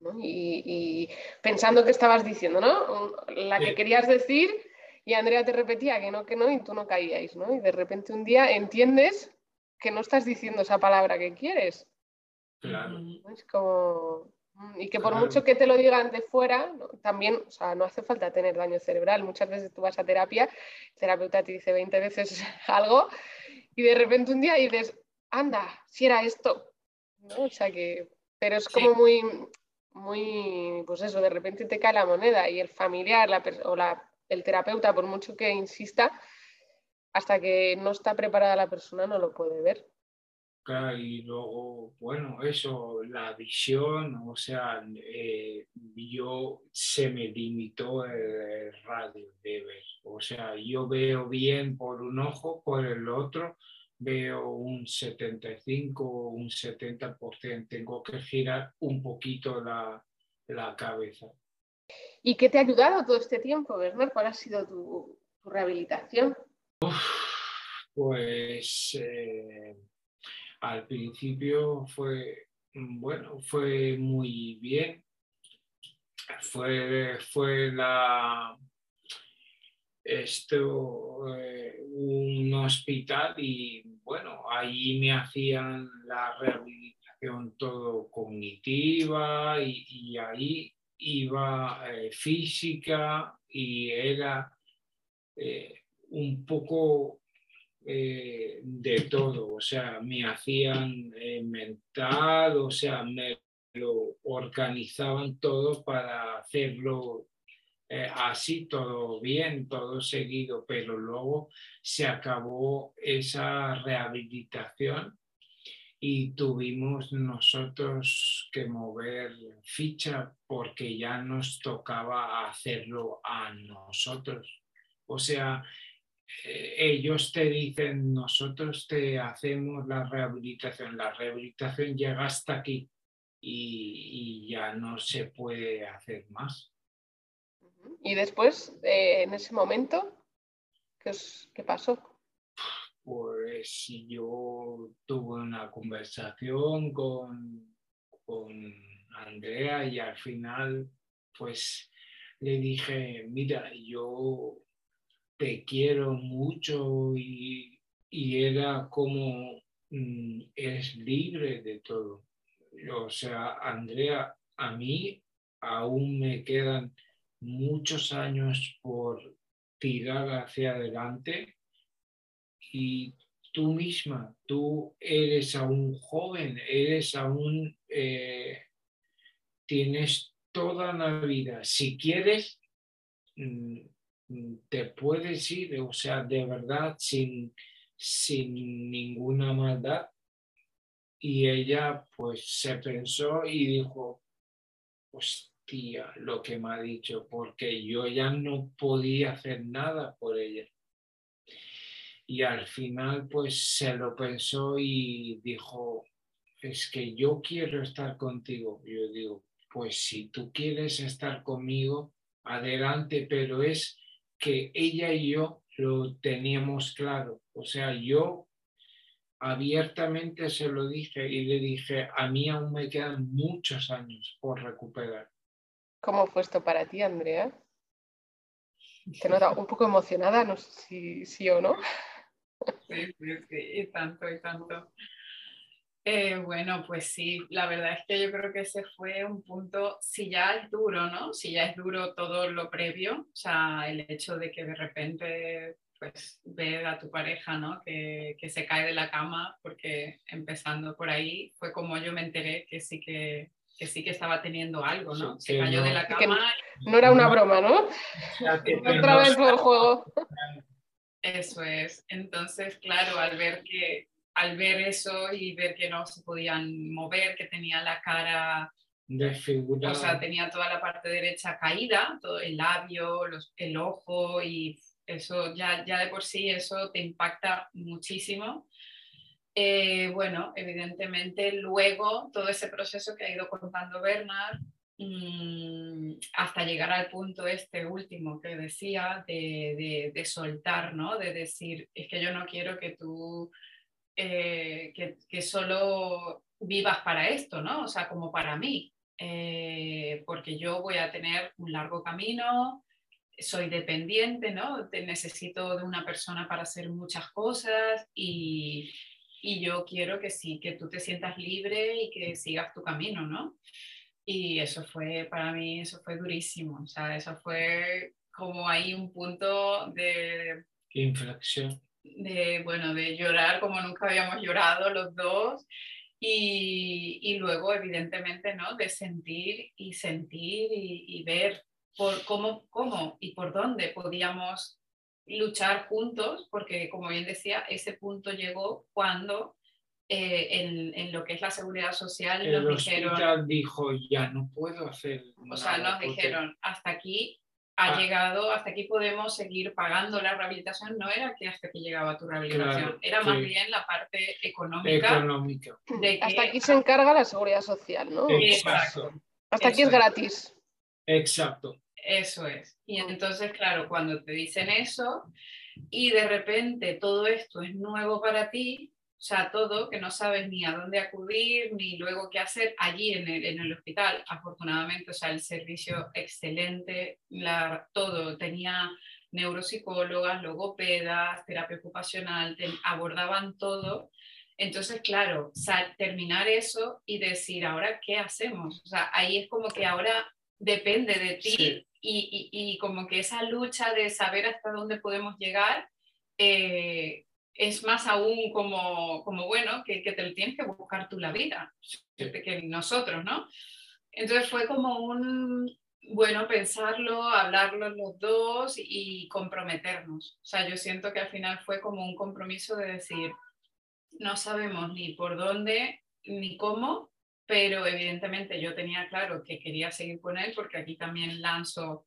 ¿no? y, y, pensando que estabas diciendo, ¿no? La que querías decir, y Andrea te repetía que no, que no, y tú no caíais, ¿no? Y de repente un día entiendes que no estás diciendo esa palabra que quieres. Claro. Es como... Mm, y que por mucho que te lo digan de fuera, también, o sea, no hace falta tener daño cerebral. Muchas veces tú vas a terapia, el terapeuta te dice 20 veces <laughs> algo y de repente un día dices, anda, si era esto. O sea que, pero es como muy, muy, pues eso, de repente te cae la moneda y el familiar la, o la, el terapeuta, por mucho que insista, hasta que no está preparada la persona no lo puede ver. Y luego, bueno, eso, la visión, o sea, eh, yo se me limitó el radio de ver, o sea, yo veo bien por un ojo, por el otro, veo un 75, un 70%, tengo que girar un poquito la, la cabeza. ¿Y qué te ha ayudado todo este tiempo, Bernard? ¿Cuál ha sido tu, tu rehabilitación? pues eh, al principio fue, bueno, fue muy bien. Fue, fue la, esto, eh, un hospital y bueno, ahí me hacían la rehabilitación todo cognitiva y, ahí iba eh, física y era un poco eh, de todo, o sea, me hacían eh, mental, o sea, me lo organizaban todo para hacerlo eh, así, todo bien, todo seguido, pero luego se acabó esa rehabilitación y tuvimos nosotros que mover ficha porque ya nos tocaba hacerlo a nosotros. O sea, ellos te dicen, nosotros te hacemos la rehabilitación, la rehabilitación llega hasta aquí y, ya no se puede hacer más. Y después, eh, en ese momento, ¿qué, ¿qué pasó? Pues yo tuve una conversación con, con Andrea y al final, pues le dije, mira, yo te quiero mucho y, era como mm, es libre de todo. O sea, Andrea, a mí aún me quedan muchos años por tirar hacia adelante y tú misma, tú eres aún joven, eres aún, eh, tienes toda la vida. Si quieres, Mm, te puedes ir, o sea, de verdad, sin, sin ninguna maldad. Y ella pues se pensó y dijo, hostia, lo que me ha dicho, porque yo ya no podía hacer nada por ella. Y al final pues se lo pensó y dijo, es que yo quiero estar contigo. Yo digo, pues si tú quieres estar conmigo, adelante, pero es que ella y yo lo teníamos claro. O sea, yo abiertamente se lo dije y le dije, a mí aún me quedan muchos años por recuperar. ¿Cómo fue esto para ti, Andrea? <laughs> Te nota un poco emocionada, no sé si sí o no. Sí, sí, sí, y tanto, y tanto. Eh, bueno, pues sí, la verdad es que yo creo que ese fue un punto, si ya es duro, ¿no? Si ya es duro todo lo previo, o sea, el hecho de que de repente pues ver a tu pareja, ¿no? Que, que, se cae de la cama, porque empezando por ahí fue como yo me enteré que sí que, que sí que estaba teniendo algo, ¿no? Se cayó de la cama. No era una <laughs> broma, ¿no? Otra vez por el juego. Eso es. Entonces, claro, al ver que al ver eso y ver que no se podían mover, que tenía la cara desfigurada, o sea, tenía toda la parte derecha caída, todo el labio, los, el ojo y eso ya, ya de por sí eso te impacta muchísimo. Eh, bueno, evidentemente luego todo ese proceso que ha ido contando Bernard, mm, hasta llegar al punto este último que decía de, de, soltar, ¿no? De decir, es que yo no quiero que tú, eh, que, que, solo vivas para esto, ¿no? O sea, como para mí, eh, porque yo voy a tener un largo camino, soy dependiente, ¿no? Te necesito de una persona para hacer muchas cosas y, y, yo quiero que sí, que tú te sientas libre y que sigas tu camino, ¿no? Y eso fue, para mí, eso fue durísimo, o sea, eso fue como ahí un punto de... Inflexión. De, bueno, de llorar como nunca habíamos llorado los dos y, y luego, evidentemente, ¿no? De sentir y sentir y, y ver por cómo, cómo y por dónde podíamos luchar juntos, porque como bien decía, ese punto llegó cuando eh, en, en, lo que es la seguridad social el nos dijeron... dijo, ya no puedo hacer. O sea, nos dijeron, hasta aquí ha ah. llegado, hasta aquí podemos seguir pagando la rehabilitación. No era que hasta aquí llegaba tu rehabilitación, era más bien la parte económica. económica. De Hasta aquí se encarga la seguridad social, ¿no? Exacto. Hasta aquí es gratis. Exacto. Eso es. Y entonces, claro, cuando te dicen eso y de repente todo esto es nuevo para ti, sea, todo, que no sabes ni a dónde acudir, ni luego qué hacer allí en el, en el hospital. Afortunadamente, o sea, el servicio excelente, la, todo, tenía neuropsicólogas, logopedas, terapia ocupacional, abordaban todo. Entonces, claro, terminar eso y decir, ahora, ¿qué hacemos? O sea, ahí es como que ahora depende de ti y, y, como que esa lucha de saber hasta dónde podemos llegar eh, es más aún como, como bueno, que, te lo tienes que buscar tú la vida, que nosotros, ¿no? Entonces fue como un, bueno, pensarlo, hablarlo los dos y comprometernos. O sea, yo siento que al final fue como un compromiso de decir, no sabemos ni por dónde ni cómo, pero evidentemente yo tenía claro que quería seguir con él porque aquí también lanzo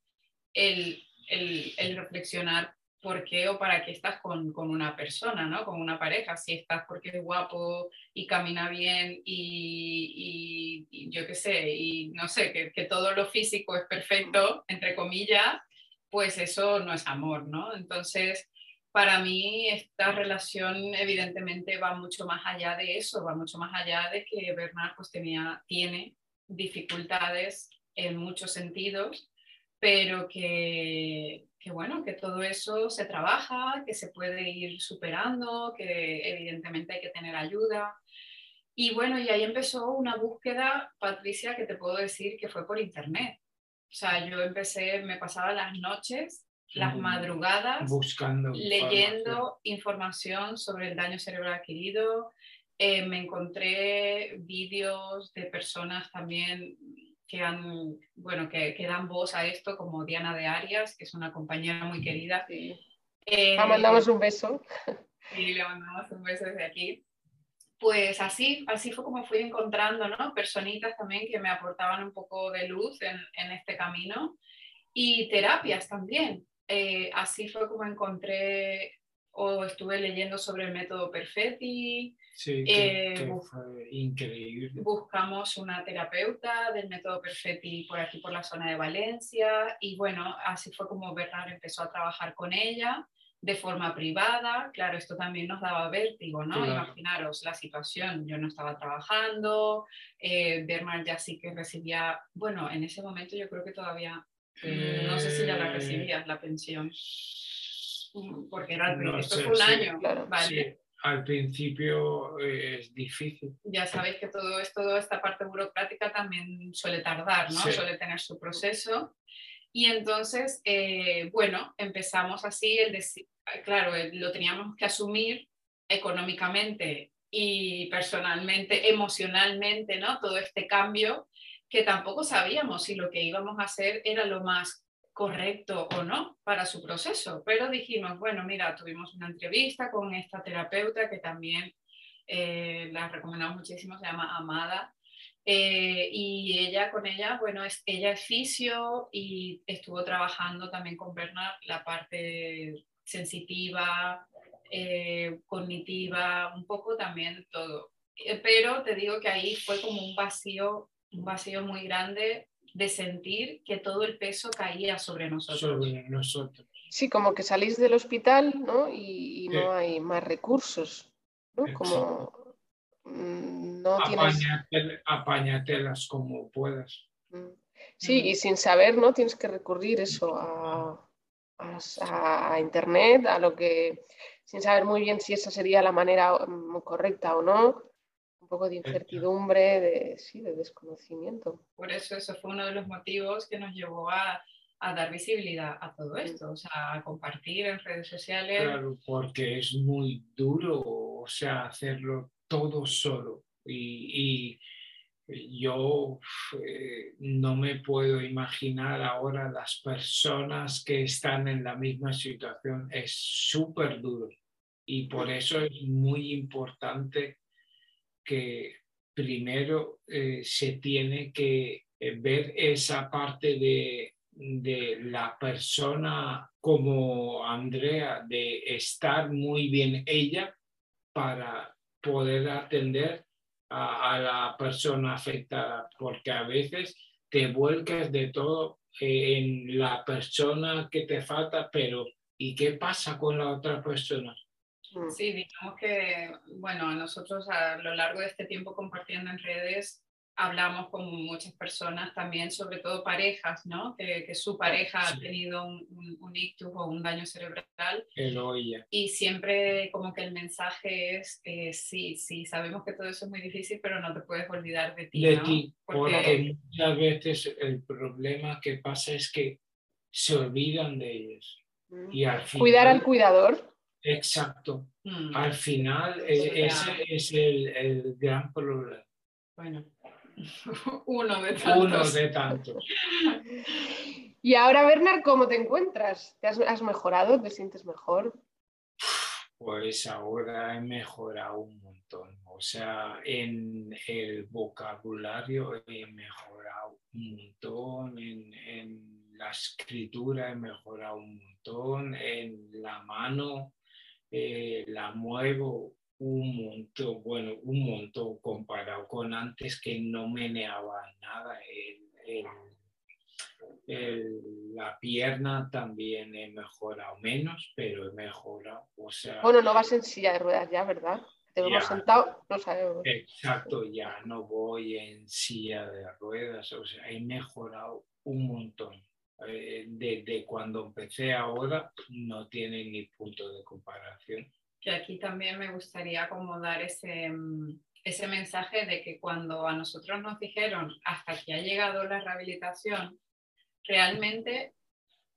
el, el, el reflexionar por qué o para qué estás con, con, una persona, ¿no? Con una pareja, si estás porque es guapo y camina bien y, y, yo qué sé, y no sé, que, que, todo lo físico es perfecto, entre comillas, pues eso no es amor, ¿no? Entonces, para mí esta relación evidentemente va mucho más allá de eso, va mucho más allá de que Bernard pues tenía, tiene dificultades en muchos sentidos, pero que, que, bueno, que todo eso se trabaja, que se puede ir superando, que evidentemente hay que tener ayuda. Y bueno, y ahí empezó una búsqueda, Patricia, que te puedo decir que fue por internet. O sea, yo empecé, me pasaba las noches las madrugadas buscando leyendo información. sobre el daño cerebral adquirido. Eh, me encontré vídeos de personas también que, han, bueno, que, que, dan voz a esto, como Diana de Arias, que es una compañera muy querida. Sí. Eh, le mandamos un beso. <laughs> Sí, le mandamos un beso desde aquí. Pues así, así fue como fui encontrando, ¿no? Personitas también que me aportaban un poco de luz en, en este camino y terapias también. Eh, así fue como encontré o estuve leyendo sobre el método Perfetti. Sí, eh, fue increíble. Buscamos una terapeuta del método Perfetti por aquí, por la zona de Valencia. Y bueno, así fue como Bernard empezó a trabajar con ella de forma privada. Claro, esto también nos daba vértigo, ¿no? Imaginaros la situación. Yo no estaba trabajando, eh, Bernard ya sí que recibía, bueno, en ese momento yo creo que todavía no sé si ya la Eh, recibías, la pensión. Porque era el No esto sé, fue un sí, año. claro. Vale. Sí, al principio eh, es difícil. Ya sabéis que todo esto, toda esta parte burocrática también suele tardar, ¿no? Sí. Suele tener su proceso. Y entonces, eh, bueno, empezamos así, el claro, eh, lo teníamos que asumir económicamente y personalmente, emocionalmente, ¿no? Todo este cambio que tampoco sabíamos si lo que íbamos a hacer era lo más correcto o no para su proceso, pero dijimos, bueno, mira, tuvimos una entrevista con esta terapeuta que también eh, la recomendamos muchísimo, se llama Amada, eh, y ella con ella, bueno, es, ella es fisio y estuvo trabajando también con Bernard la parte sensitiva, eh, cognitiva, un poco también todo. Pero te digo que ahí fue como un vacío, un vacío muy grande de sentir que todo el peso caía sobre nosotros. sobre nosotros. Sí, como que salís del hospital, ¿no? Y, y no hay más recursos, ¿no? Como mm, no tienes... Apáñatelas como puedas. Mm. Sí, y sin saber, ¿no? Tienes que recurrir eso a, a- a internet, a lo que, sin saber muy bien si esa sería la manera mm, correcta o no, poco de incertidumbre, de, sí, de desconocimiento. Por eso eso fue uno de los motivos que nos llevó a, a dar visibilidad a todo esto, o sea, a compartir en redes sociales. Claro, porque es muy duro, o sea, hacerlo todo solo. Y, y yo eh, no me puedo imaginar ahora las personas que están en la misma situación. Es súper duro. Y por eso es muy importante que primero eh, se tiene que eh, ver esa parte de, de la persona como Andrea, de estar muy bien ella para poder atender a, a la persona afectada, porque a veces te vuelcas de todo eh, en la persona que te falta, pero ¿y qué pasa con la otra persona? Mm. Sí, digamos que, bueno, nosotros a lo largo de este tiempo compartiendo en redes hablamos con muchas personas también, sobre todo parejas, ¿no? Que, que su pareja ha Sí. tenido un, un, un ictus o un daño cerebral Él o ella. y siempre como que el mensaje es, eh, sí, sí, sabemos que todo eso es muy difícil, pero no te puedes olvidar de ti, de ¿no? ti, Porque- porque muchas veces el problema que pasa es que se olvidan de ellos. Mm. Y al final, Cuidar al cuidador. Exacto. Mm, Al final, e- ese es el, el gran problema. bueno, <laughs> uno de tantos. Uno de tantos. Y ahora, Bernard, ¿cómo te encuentras? ¿Te has, has mejorado? ¿Te sientes mejor? Pues ahora he mejorado un montón. O sea, en el vocabulario he mejorado un montón, en, en la escritura he mejorado un montón, en la mano eh, la muevo un montón, bueno, un montón comparado con antes que no meneaba nada. El- el- el- la pierna también he mejorado menos, pero he mejorado. O sea, Bueno, no vas en silla de ruedas ya, ¿verdad? Te vemos sentado, no sabemos. exacto, ya no voy en silla de ruedas, o sea, he mejorado un montón. Eh, Desde cuando empecé ahora no tiene ni punto de comparación. que aquí también me gustaría como dar ese, mm, ese mensaje de que cuando a nosotros nos dijeron hasta aquí ha llegado la rehabilitación, realmente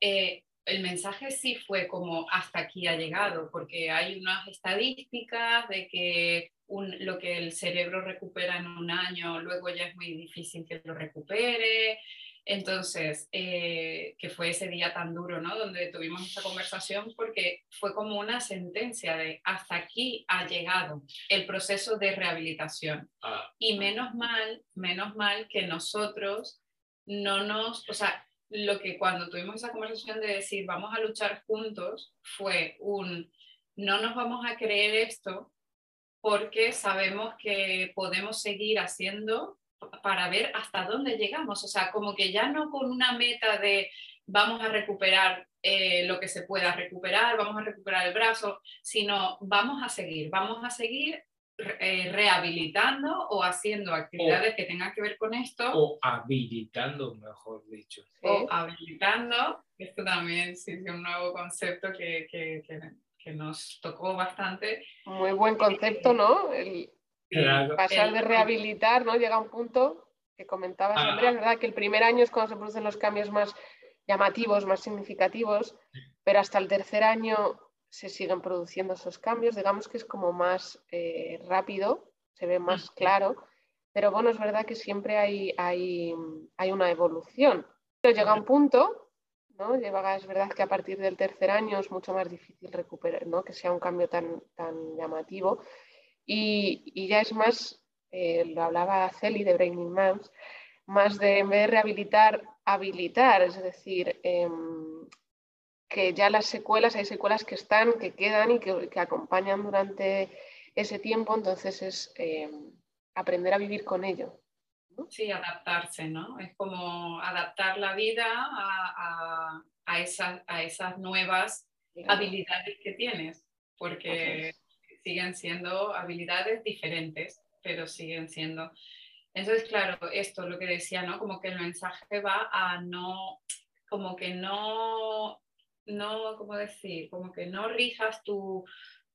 eh, el mensaje sí fue como hasta aquí ha llegado, porque hay unas estadísticas de que un- lo que el cerebro recupera en un año, luego ya es muy difícil que lo recupere. Entonces, eh, que fue ese día tan duro, ¿no? Donde tuvimos esta conversación porque fue como una sentencia de hasta aquí ha llegado el proceso de rehabilitación. Ah, Y menos mal, menos mal que nosotros no nos, o sea, lo que cuando tuvimos esa conversación de decir vamos a luchar juntos fue un no nos vamos a creer esto porque sabemos que podemos seguir haciendo para ver hasta dónde llegamos. O sea, como que ya no con una meta de vamos a recuperar eh, lo que se pueda recuperar, vamos a recuperar el brazo, sino vamos a seguir, vamos a seguir eh, rehabilitando o haciendo actividades que tengan que ver con esto. O habilitando, mejor dicho. O habilitando, esto también es un nuevo concepto que, que, que, nos tocó bastante. Muy buen concepto, ¿no? El, pasar de rehabilitar, ¿no? Llega un punto que comentabas, ah. Andrea, ¿verdad? Que el primer año es cuando se producen los cambios más llamativos, más significativos, pero hasta el tercer año se siguen produciendo esos cambios, digamos que es como más eh, rápido, se ve más claro, pero bueno, es verdad que siempre hay, hay, hay una evolución. Pero llega un punto, ¿no? Llega, es verdad que a partir del tercer año es mucho más difícil recuperar, ¿no? que sea un cambio tan, tan llamativo, y, y ya es más, eh, lo hablaba Celi de Braining Moms, más de en vez de rehabilitar, habilitar, es decir, em, que ya las secuelas, hay secuelas que están, que quedan y que, acompañan durante ese tiempo, entonces es eh, aprender a vivir con ello. Sí, adaptarse, ¿no? Es como adaptar la vida a, a, esas, a esas, nuevas habilidades que tienes, porque siguen siendo habilidades diferentes, pero siguen siendo. Entonces, claro, esto lo que decía, ¿no? Como que el mensaje va a no, como que no no, ¿cómo decir? Como que no rijas tu,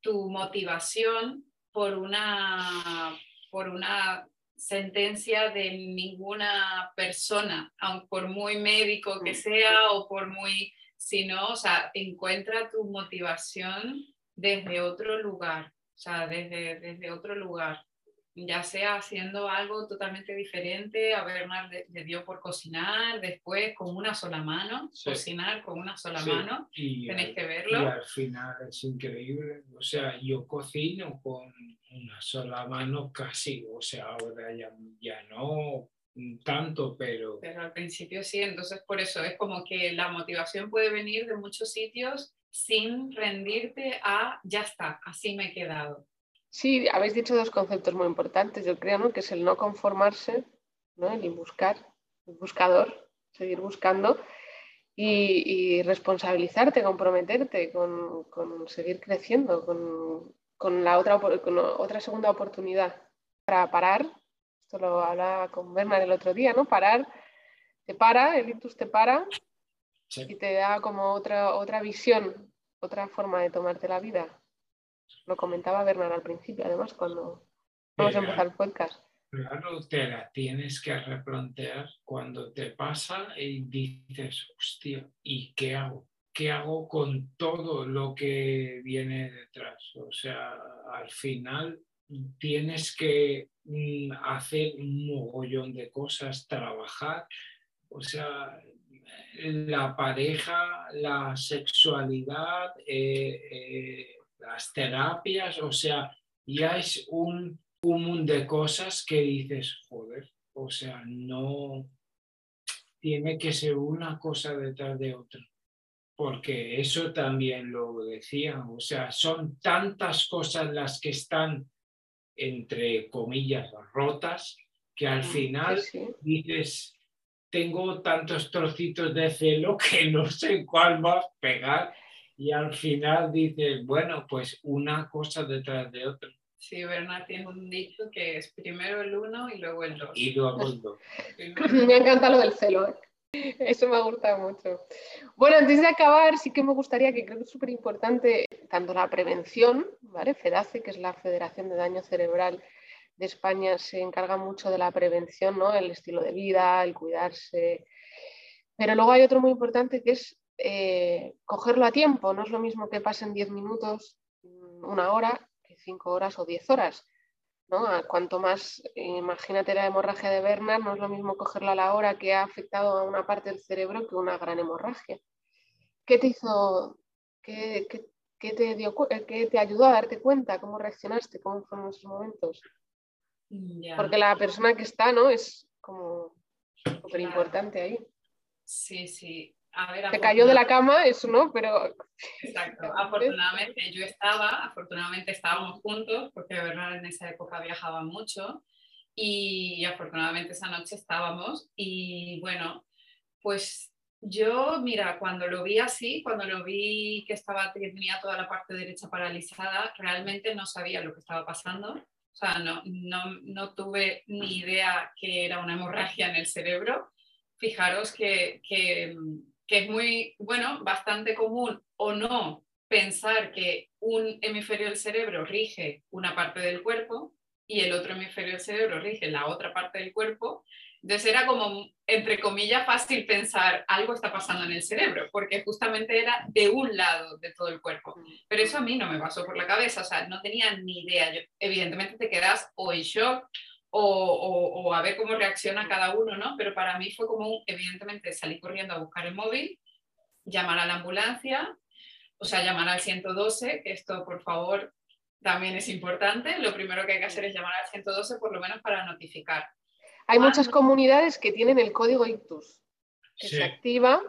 motivación por una, por una sentencia de ninguna persona, aun por muy médico que sea o por muy, sino, o sea, encuentra tu motivación desde otro lugar, o sea, desde, desde otro lugar. Ya sea haciendo algo totalmente diferente, a Bernard le, dio por cocinar después con una sola mano, cocinar con una sola mano, tenéis que verlo. Y al final es increíble, o sea, yo cocino con una sola mano casi, o sea, ahora ya, ya no tanto, pero... Pero al principio sí, entonces por eso es como que la motivación puede venir de muchos sitios sin rendirte a, ya está, así me he quedado Sí, habéis dicho dos conceptos muy importantes, yo creo, ¿no? que es el no conformarse, ¿no? el buscar, el buscador, seguir buscando y, responsabilizarte, comprometerte con, seguir creciendo, con, la otra, otra segunda oportunidad para parar. Esto lo hablaba con Bernard el otro día, ¿no? Parar, te para, el ictus te para y te da como otra, otra visión, otra forma de tomarte la vida. Lo comentaba Bernard al principio, además, cuando vamos a empezar el podcast. Claro, te la tienes que replantear cuando te pasa y dices, hostia, ¿y qué hago? ¿Qué hago con todo lo que viene detrás? O sea, al final tienes que mm, hacer un mogollón de cosas, trabajar. O sea, la pareja, la sexualidad, eh, eh, las terapias, o sea, ya es un común de cosas que dices, joder, o sea, no tiene que ser una cosa detrás de otra, porque eso también lo decía, o sea, son tantas cosas las que están, entre comillas, rotas, que al final dices, tengo tantos trocitos de celo <laughs> que no sé cuál más pegar y al final dices, bueno, pues una cosa detrás de otra. Sí, Bernard tiene un dicho que es primero el uno y luego el dos. Y luego el dos. <laughs> me encanta lo del celo. ¿eh? Eso me gusta mucho. Bueno, antes de acabar, sí que me gustaría, que creo que es súper importante, tanto la prevención, ¿vale? FEDACE, que es la Federación de Daño Cerebral de España, se encarga mucho de la prevención, ¿no? El estilo de vida, el cuidarse. Pero luego hay otro muy importante que es eh, cogerlo a tiempo. No es lo mismo que pasen 10 minutos, mm, una hora, que 5 horas o 10 horas. ¿no? Cuanto más, imagínate la hemorragia de Bernard, no es lo mismo cogerla a la hora que ha afectado a una parte del cerebro que una gran hemorragia. ¿Qué te hizo, qué, te, dio, qué te ayudó a darte cuenta? ¿Cómo reaccionaste? ¿Cómo fueron esos momentos? Porque la persona que está, ¿no? Es como súper importante ahí. Sí, sí. Se cayó de la cama, eso no, pero... Exacto, <laughs> afortunadamente yo estaba, afortunadamente estábamos juntos, porque verdad en esa época viajaba mucho y, afortunadamente esa noche estábamos y bueno, pues yo, mira, cuando lo vi así, cuando lo vi que, estaba, que tenía toda la parte derecha paralizada, realmente no sabía lo que estaba pasando. O sea, no, no, tuve ni idea que era una hemorragia en el cerebro. Fijaros que, que, que es muy, bueno, bastante común o no pensar que un hemisferio del cerebro rige una parte del cuerpo y el otro hemisferio del cerebro rige la otra parte del cuerpo. Entonces era como, entre comillas, fácil pensar algo está pasando en el cerebro, porque justamente era de un lado de todo el cuerpo. Pero eso a mí no me pasó por la cabeza, o sea, no tenía ni idea. Yo, evidentemente te quedas o en shock o, o, a ver cómo reacciona cada uno, ¿no? Pero para mí fue como, evidentemente, salir corriendo a buscar el móvil, llamar a la ambulancia, o sea, llamar al 112, que esto, por favor, también es importante. Lo primero que hay que hacer es llamar al 112 por lo menos para notificar. Hay muchas comunidades que tienen el código ictus, que se activa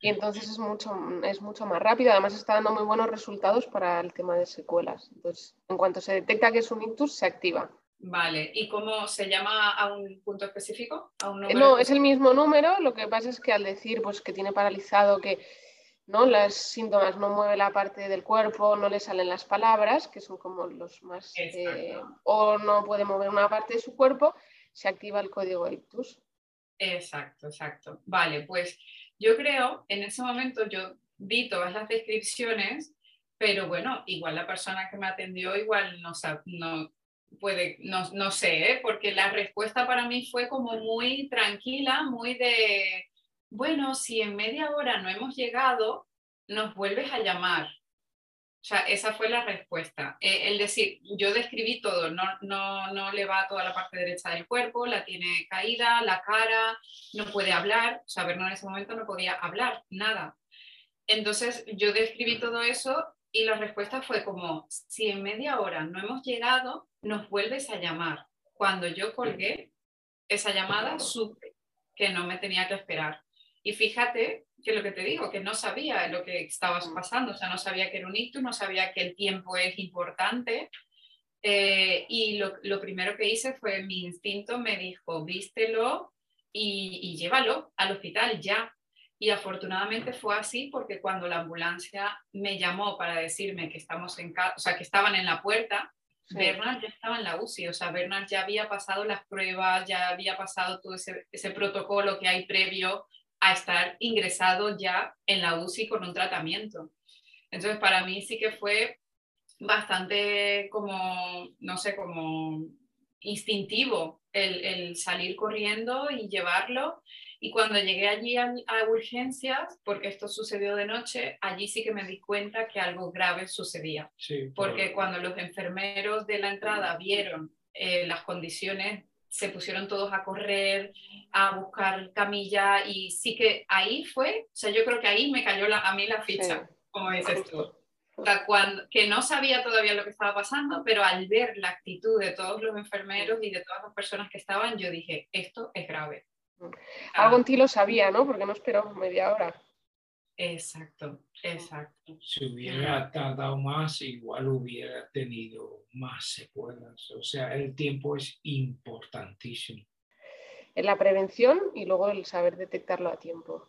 y entonces es mucho, es mucho más rápido. Además está dando muy buenos resultados para el tema de secuelas. Entonces, en cuanto se detecta que es un ictus, se activa. Vale, ¿y cómo se llama a un punto específico? ¿A un no, es el mismo número, lo que pasa es que al decir pues, que tiene paralizado, que ¿no? Los síntomas no mueve la parte del cuerpo, no le salen las palabras, que son como los más... Eh, o no puede mover una parte de su cuerpo, se activa el código ictus. Exacto, exacto. Vale, pues yo creo, en ese momento yo vi todas las descripciones, pero bueno, igual la persona que me atendió igual no, no puede, no, no sé, ¿eh? porque la respuesta para mí fue como muy tranquila, muy de bueno, si en media hora no hemos llegado, nos vuelves a llamar. O sea, esa fue la respuesta. Eh, el decir, yo describí todo, no, no, no le va toda la parte derecha del cuerpo, la tiene caída, la cara, no puede hablar, o sea, Berno en ese momento no podía hablar, nada. Entonces yo describí todo eso y la respuesta fue como, si en media hora no hemos llegado, nos vuelves a llamar. Cuando yo colgué esa llamada, supe que no me tenía que esperar. Y fíjate que lo que te digo, que no sabía lo que estaba mm. pasando, o sea, no sabía que era un ictus, no sabía que el tiempo es importante. Eh, y lo, lo, primero que hice fue mi instinto me dijo, vístelo y, y llévalo al hospital ya. Y afortunadamente fue así porque cuando la ambulancia me llamó para decirme que estamos en o sea, que estaban en la puerta, Bernard ya estaba en la UCI, o sea, Bernard ya había pasado las pruebas, ya había pasado todo ese, ese protocolo que hay previo a estar ingresado ya en la UCI con un tratamiento. Entonces, para mí sí que fue bastante como, no sé, como instintivo el, salir corriendo y llevarlo. Y cuando llegué allí a, urgencias, porque esto sucedió de noche, allí sí que me di cuenta que algo grave sucedía. porque cuando los enfermeros de la entrada vieron eh, las condiciones se pusieron todos a correr, a buscar camilla y sí que ahí fue, o sea, yo creo que ahí me cayó a mí la ficha, como dices tú. O sea, cuando, que no sabía todavía lo que estaba pasando, pero al ver la actitud de todos los enfermeros y de todas las personas que estaban, yo dije, esto es grave. Algo en ti lo sabía, ¿no? Porque no esperó media hora. Exacto, exacto. Si hubiera tardado más, igual hubiera tenido más secuelas. O sea, el tiempo es importantísimo. En la prevención y luego el saber detectarlo a tiempo.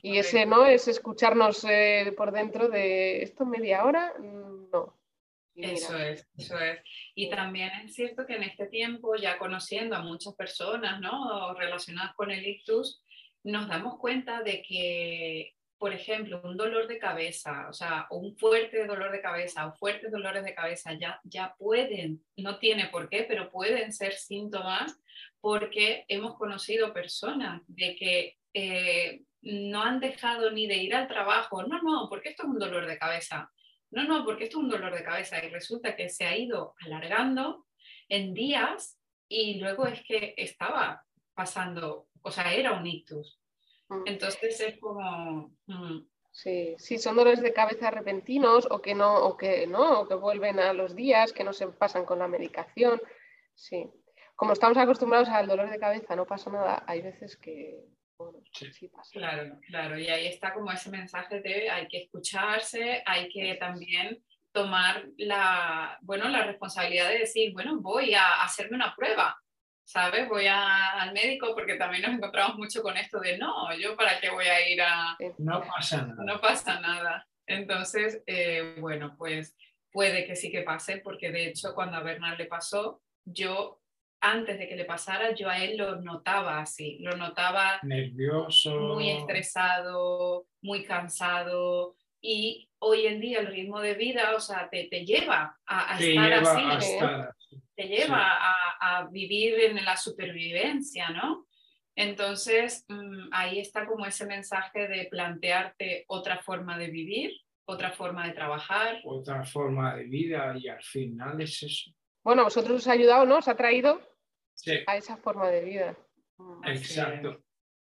Y ese no es escucharnos eh, por dentro de esto media hora, no. Eso es, eso es. Y también es cierto que en este tiempo, ya conociendo a muchas personas ¿no? relacionadas con el ictus, nos damos cuenta de que por ejemplo, un dolor de cabeza, o sea, un fuerte dolor de cabeza o fuertes dolores de cabeza, ya, ya pueden, no tiene por qué, pero pueden ser síntomas porque hemos conocido personas de que eh, no han dejado ni de ir al trabajo. No, no, porque esto es un dolor de cabeza. No, no, porque esto es un dolor de cabeza y resulta que se ha ido alargando en días y luego es que estaba pasando, o sea, era un ictus. Mm. Entonces es como... Mm. Sí, sí, son dolores de cabeza repentinos o que no, o que no, o que vuelven a los días, que no se pasan con la medicación. Sí. Como estamos acostumbrados al dolor de cabeza, no pasa nada, hay veces que, sí. pasa. Claro, claro, y ahí está como ese mensaje de hay que escucharse, hay que también tomar la, bueno, la responsabilidad de decir, bueno, voy a hacerme una prueba, ¿sabes? Voy al médico porque también nos encontramos mucho con esto de no, yo para qué voy a ir a... No pasa nada. No pasa nada. Entonces, eh, bueno, pues, puede que sí que pase, porque de hecho cuando a Bernard le pasó, yo antes de que le pasara, yo a él lo notaba así, lo notaba nervioso, muy estresado, muy cansado y hoy en día el ritmo de vida, o sea, te, te lleva a, estar así, te lleva a, a, vivir en la supervivencia, ¿no? Entonces, mm, ahí está como ese mensaje de plantearte otra forma de vivir, otra forma de trabajar. Otra forma de vida y al final es eso. Bueno, vosotros os ha ayudado, ¿no? Os ha traído a esa forma de vida. Exacto.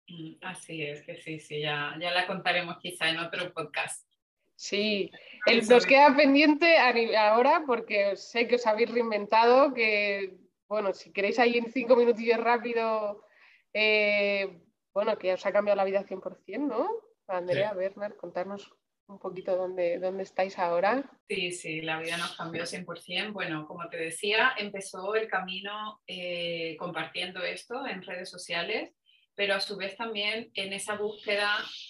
Mm, así es, que sí, sí, ya, ya la contaremos quizá en otro podcast. Sí, el, nos queda pendiente ahora porque sé que os habéis reinventado, que, bueno, si queréis ahí en cinco minutillos rápido, eh, bueno, que os ha cambiado la vida 100%, ¿no? Andrea, Bernard, contarnos un poquito dónde, dónde estáis ahora. Sí, sí, la vida nos cambió 100%. Bueno, como te decía, empezó el camino eh, compartiendo esto en redes sociales, pero a su vez también en esa búsqueda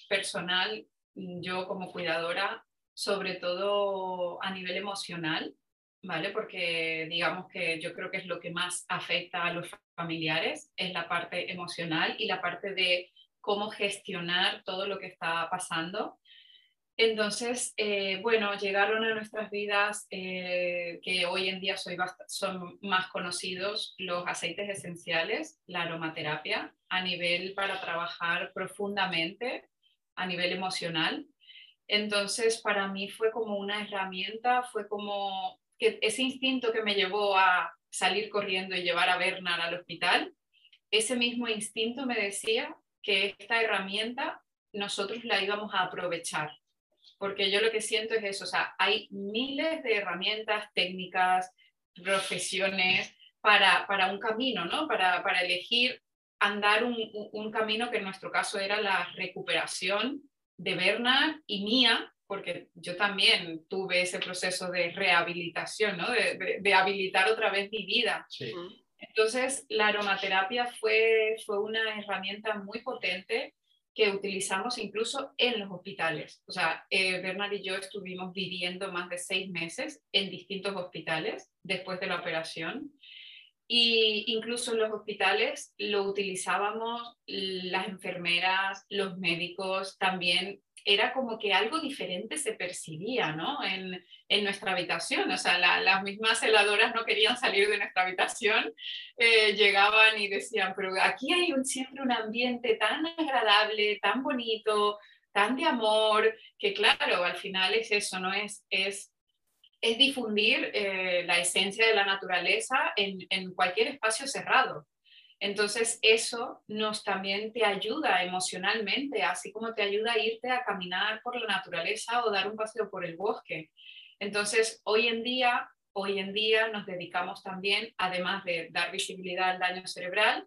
personal, yo como cuidadora, sobre todo a nivel emocional, ¿vale? Porque digamos que yo creo que es lo que más afecta a los familiares, es la parte emocional y la parte de cómo gestionar todo lo que está pasando entonces, eh, bueno, llegaron a nuestras vidas eh, que hoy en día son más conocidos los aceites esenciales, la aromaterapia, a nivel para trabajar profundamente, a nivel emocional. Entonces, para mí fue como una herramienta, fue como que ese instinto que me llevó a salir corriendo y llevar a Bernard al hospital, ese mismo instinto me decía que esta herramienta nosotros la íbamos a aprovechar porque yo lo que siento es eso, o sea, hay miles de herramientas técnicas, profesiones para, para un camino, ¿no? Para, para elegir andar un, un, camino que en nuestro caso era la recuperación de Bernard y mía, porque yo también tuve ese proceso de rehabilitación, ¿no? de, de, habilitar otra vez mi vida. Sí. Entonces, la aromaterapia fue, fue una herramienta muy potente que utilizamos incluso en los hospitales. O sea, eh, Bernard y yo estuvimos viviendo más de seis meses en distintos hospitales después de la operación. Y incluso en los hospitales lo utilizábamos las enfermeras, los médicos, también era como que algo diferente se percibía ¿no? en, en nuestra habitación. O sea, las mismas celadoras no querían salir de nuestra habitación, eh, llegaban y decían, pero aquí hay un, siempre un ambiente tan agradable, tan bonito, tan de amor, que claro, al final es eso, ¿no? Es, es, es difundir eh, la esencia de la naturaleza en, en cualquier espacio cerrado. Entonces, eso nos también te ayuda emocionalmente, así como te ayuda a irte a caminar por la naturaleza o dar un paseo por el bosque. Entonces, hoy en día, hoy en día nos dedicamos también, además de dar visibilidad al daño cerebral,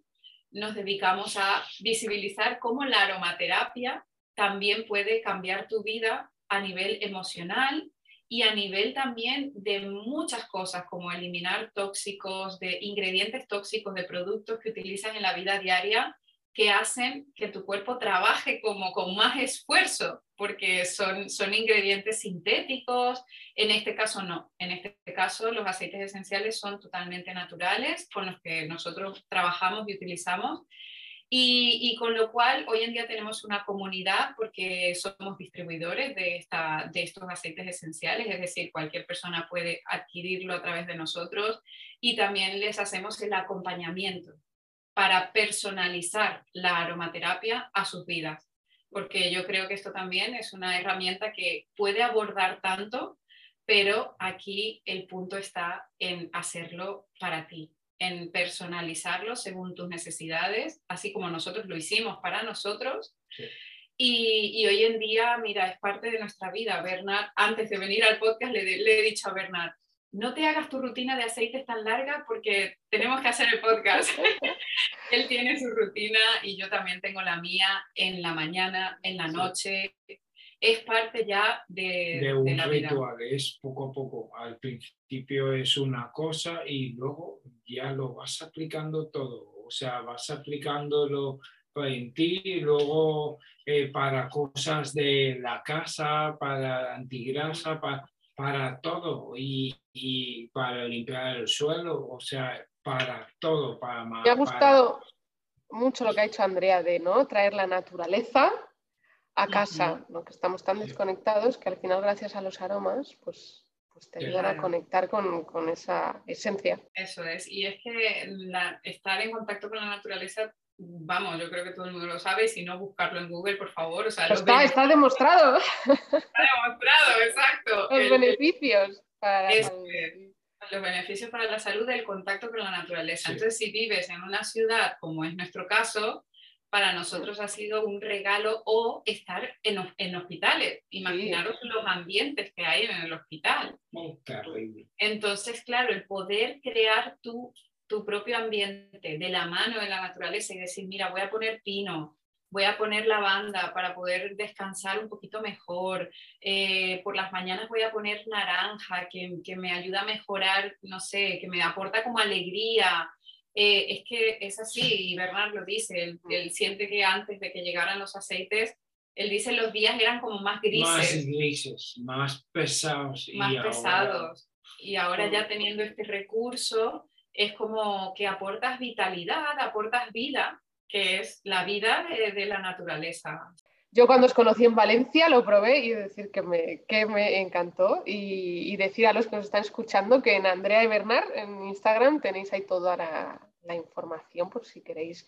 nos dedicamos a visibilizar cómo la aromaterapia también puede cambiar tu vida a nivel emocional, y a nivel también de muchas cosas como eliminar tóxicos, de ingredientes tóxicos, de productos que utilizas en la vida diaria que hacen que tu cuerpo trabaje como con más esfuerzo, porque son, son ingredientes sintéticos, en este caso no, en este caso los aceites esenciales son totalmente naturales con los que nosotros trabajamos y utilizamos y, con lo cual hoy en día tenemos una comunidad porque somos distribuidores de, esta, de estos aceites esenciales, es decir, cualquier persona puede adquirirlo a través de nosotros y también les hacemos el acompañamiento para personalizar la aromaterapia a sus vidas, porque yo creo que esto también es una herramienta que puede abordar tanto, pero aquí el punto está en hacerlo para ti, en personalizarlo según tus necesidades, así como nosotros lo hicimos para nosotros. Y, hoy en día, mira, es parte de nuestra vida. Bernard, antes de venir al podcast, le, le, he dicho a Bernard, no te hagas tu rutina de aceites tan larga porque tenemos que hacer el podcast. <laughs> <laughs> Él tiene su rutina y yo también tengo la mía en la mañana, en la noche, es parte ya de, un ritual, es poco a poco. Al principio es una cosa y luego ya lo vas aplicando todo. O sea, vas aplicándolo en ti, y luego eh, para cosas de la casa, para antigrasa, para, para todo y, para limpiar el suelo, o sea, para todo. Para, Me ha gustado mucho lo que ha hecho Andrea de ¿no? traer la naturaleza a casa, ¿no? que estamos tan desconectados que al final gracias a los aromas, pues, pues te ayudan a conectar con, esa esencia. Eso es, y es que estar en contacto con la naturaleza vamos, yo creo que todo el mundo lo sabe, si no buscarlo en Google, por favor. está, está demostrado. Está demostrado, exacto. <laughs> Los beneficios para los beneficios para la salud del contacto con la naturaleza. Entonces, si vives en una ciudad, como es nuestro caso, para nosotros ha sido un regalo o estar en, en hospitales. Imaginaros los ambientes que hay en el hospital. Entonces, claro, el poder crear tu tu propio ambiente de la mano de la naturaleza y decir, mira, voy a poner pino, voy a poner lavanda para poder descansar un poquito mejor, eh, por las mañanas voy a poner naranja que, que, me ayuda a mejorar, no sé, que me aporta como alegría. Eh, es que es así, y Bernard lo dice, él, él, siente que antes de que llegaran los aceites, él dice los días eran como más grises. Más grises, más pesados. Más pesados. Y ahora ya teniendo este recurso, es como que aportas vitalidad, aportas vida, que es la vida de, la naturaleza. Yo cuando os conocí en Valencia lo probé y decir que me, que me encantó y, decir a los que nos están escuchando que en Andrea y Bernard en Instagram tenéis ahí toda la, información por si queréis,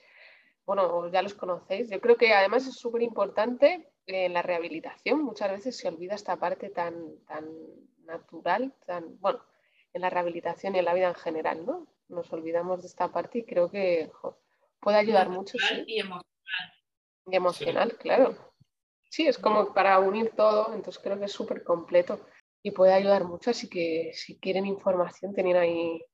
bueno, ya los conocéis. Yo creo que además es súper importante en la rehabilitación. Muchas veces se olvida esta parte tan, tan natural, tan, bueno, en la rehabilitación y en la vida en general, ¿no? nos olvidamos de esta parte y creo que puede ayudar mucho. Y emocional. Y emocional, claro. Sí, es como para unir todo, entonces creo que es súper completo y puede ayudar mucho, así que si quieren información tienen ahí,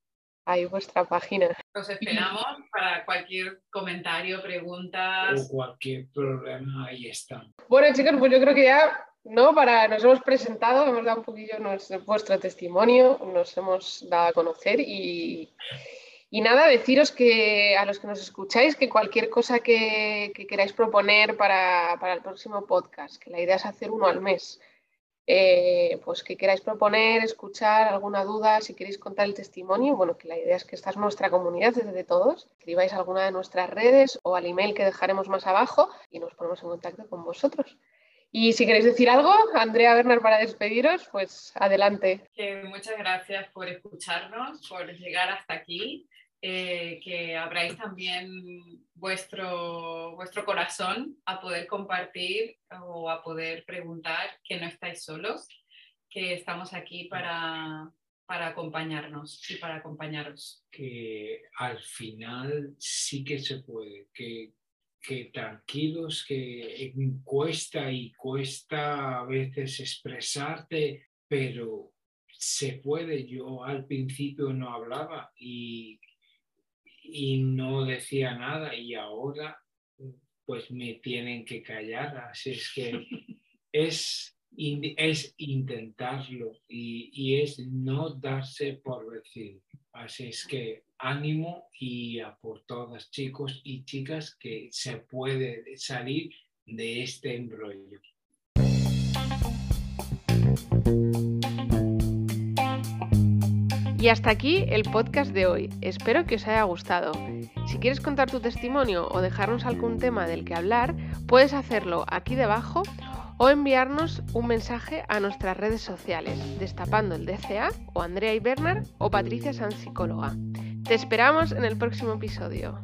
ahí vuestra página. Los esperamos para cualquier comentario, preguntas. O cualquier problema, ahí están. Bueno chicos, pues yo creo que ya ¿no? Para, nos hemos presentado, hemos dado un poquillo nuestro, vuestro testimonio, nos hemos dado a conocer y, y, nada, deciros que a los que nos escucháis que cualquier cosa que, queráis proponer para, para, el próximo podcast, que la idea es hacer uno al mes, eh, pues que queráis proponer, escuchar alguna duda, si queréis contar el testimonio, bueno, que la idea es que esta es nuestra comunidad desde todos, escribáis alguna de nuestras redes o al email que dejaremos más abajo y nos ponemos en contacto con vosotros. Y si queréis decir algo, Andrea Bernard, para despediros, pues adelante. muchas gracias por escucharnos, por llegar hasta aquí. Eh, que abráis también vuestro, vuestro corazón a poder compartir o a poder preguntar que no estáis solos, que estamos aquí para, para acompañarnos y para acompañaros. Que al final sí que se puede, que que tranquilos, que cuesta y cuesta a veces expresarte, pero se puede. Yo al principio no hablaba y, y no decía nada y ahora pues me tienen que callar. Así es que <laughs> es, es intentarlo y, y es no darse por vencido. Así es que ánimo y a por todas chicos y chicas que se puede salir de este embrollo. Y hasta aquí el podcast de hoy. Espero que os haya gustado. Si quieres contar tu testimonio o dejarnos algún tema del que hablar, puedes hacerlo aquí debajo o enviarnos un mensaje a nuestras redes sociales, destapando el DCA o Andrea y Bernard o Patricia San Psicóloga. Te esperamos en el próximo episodio.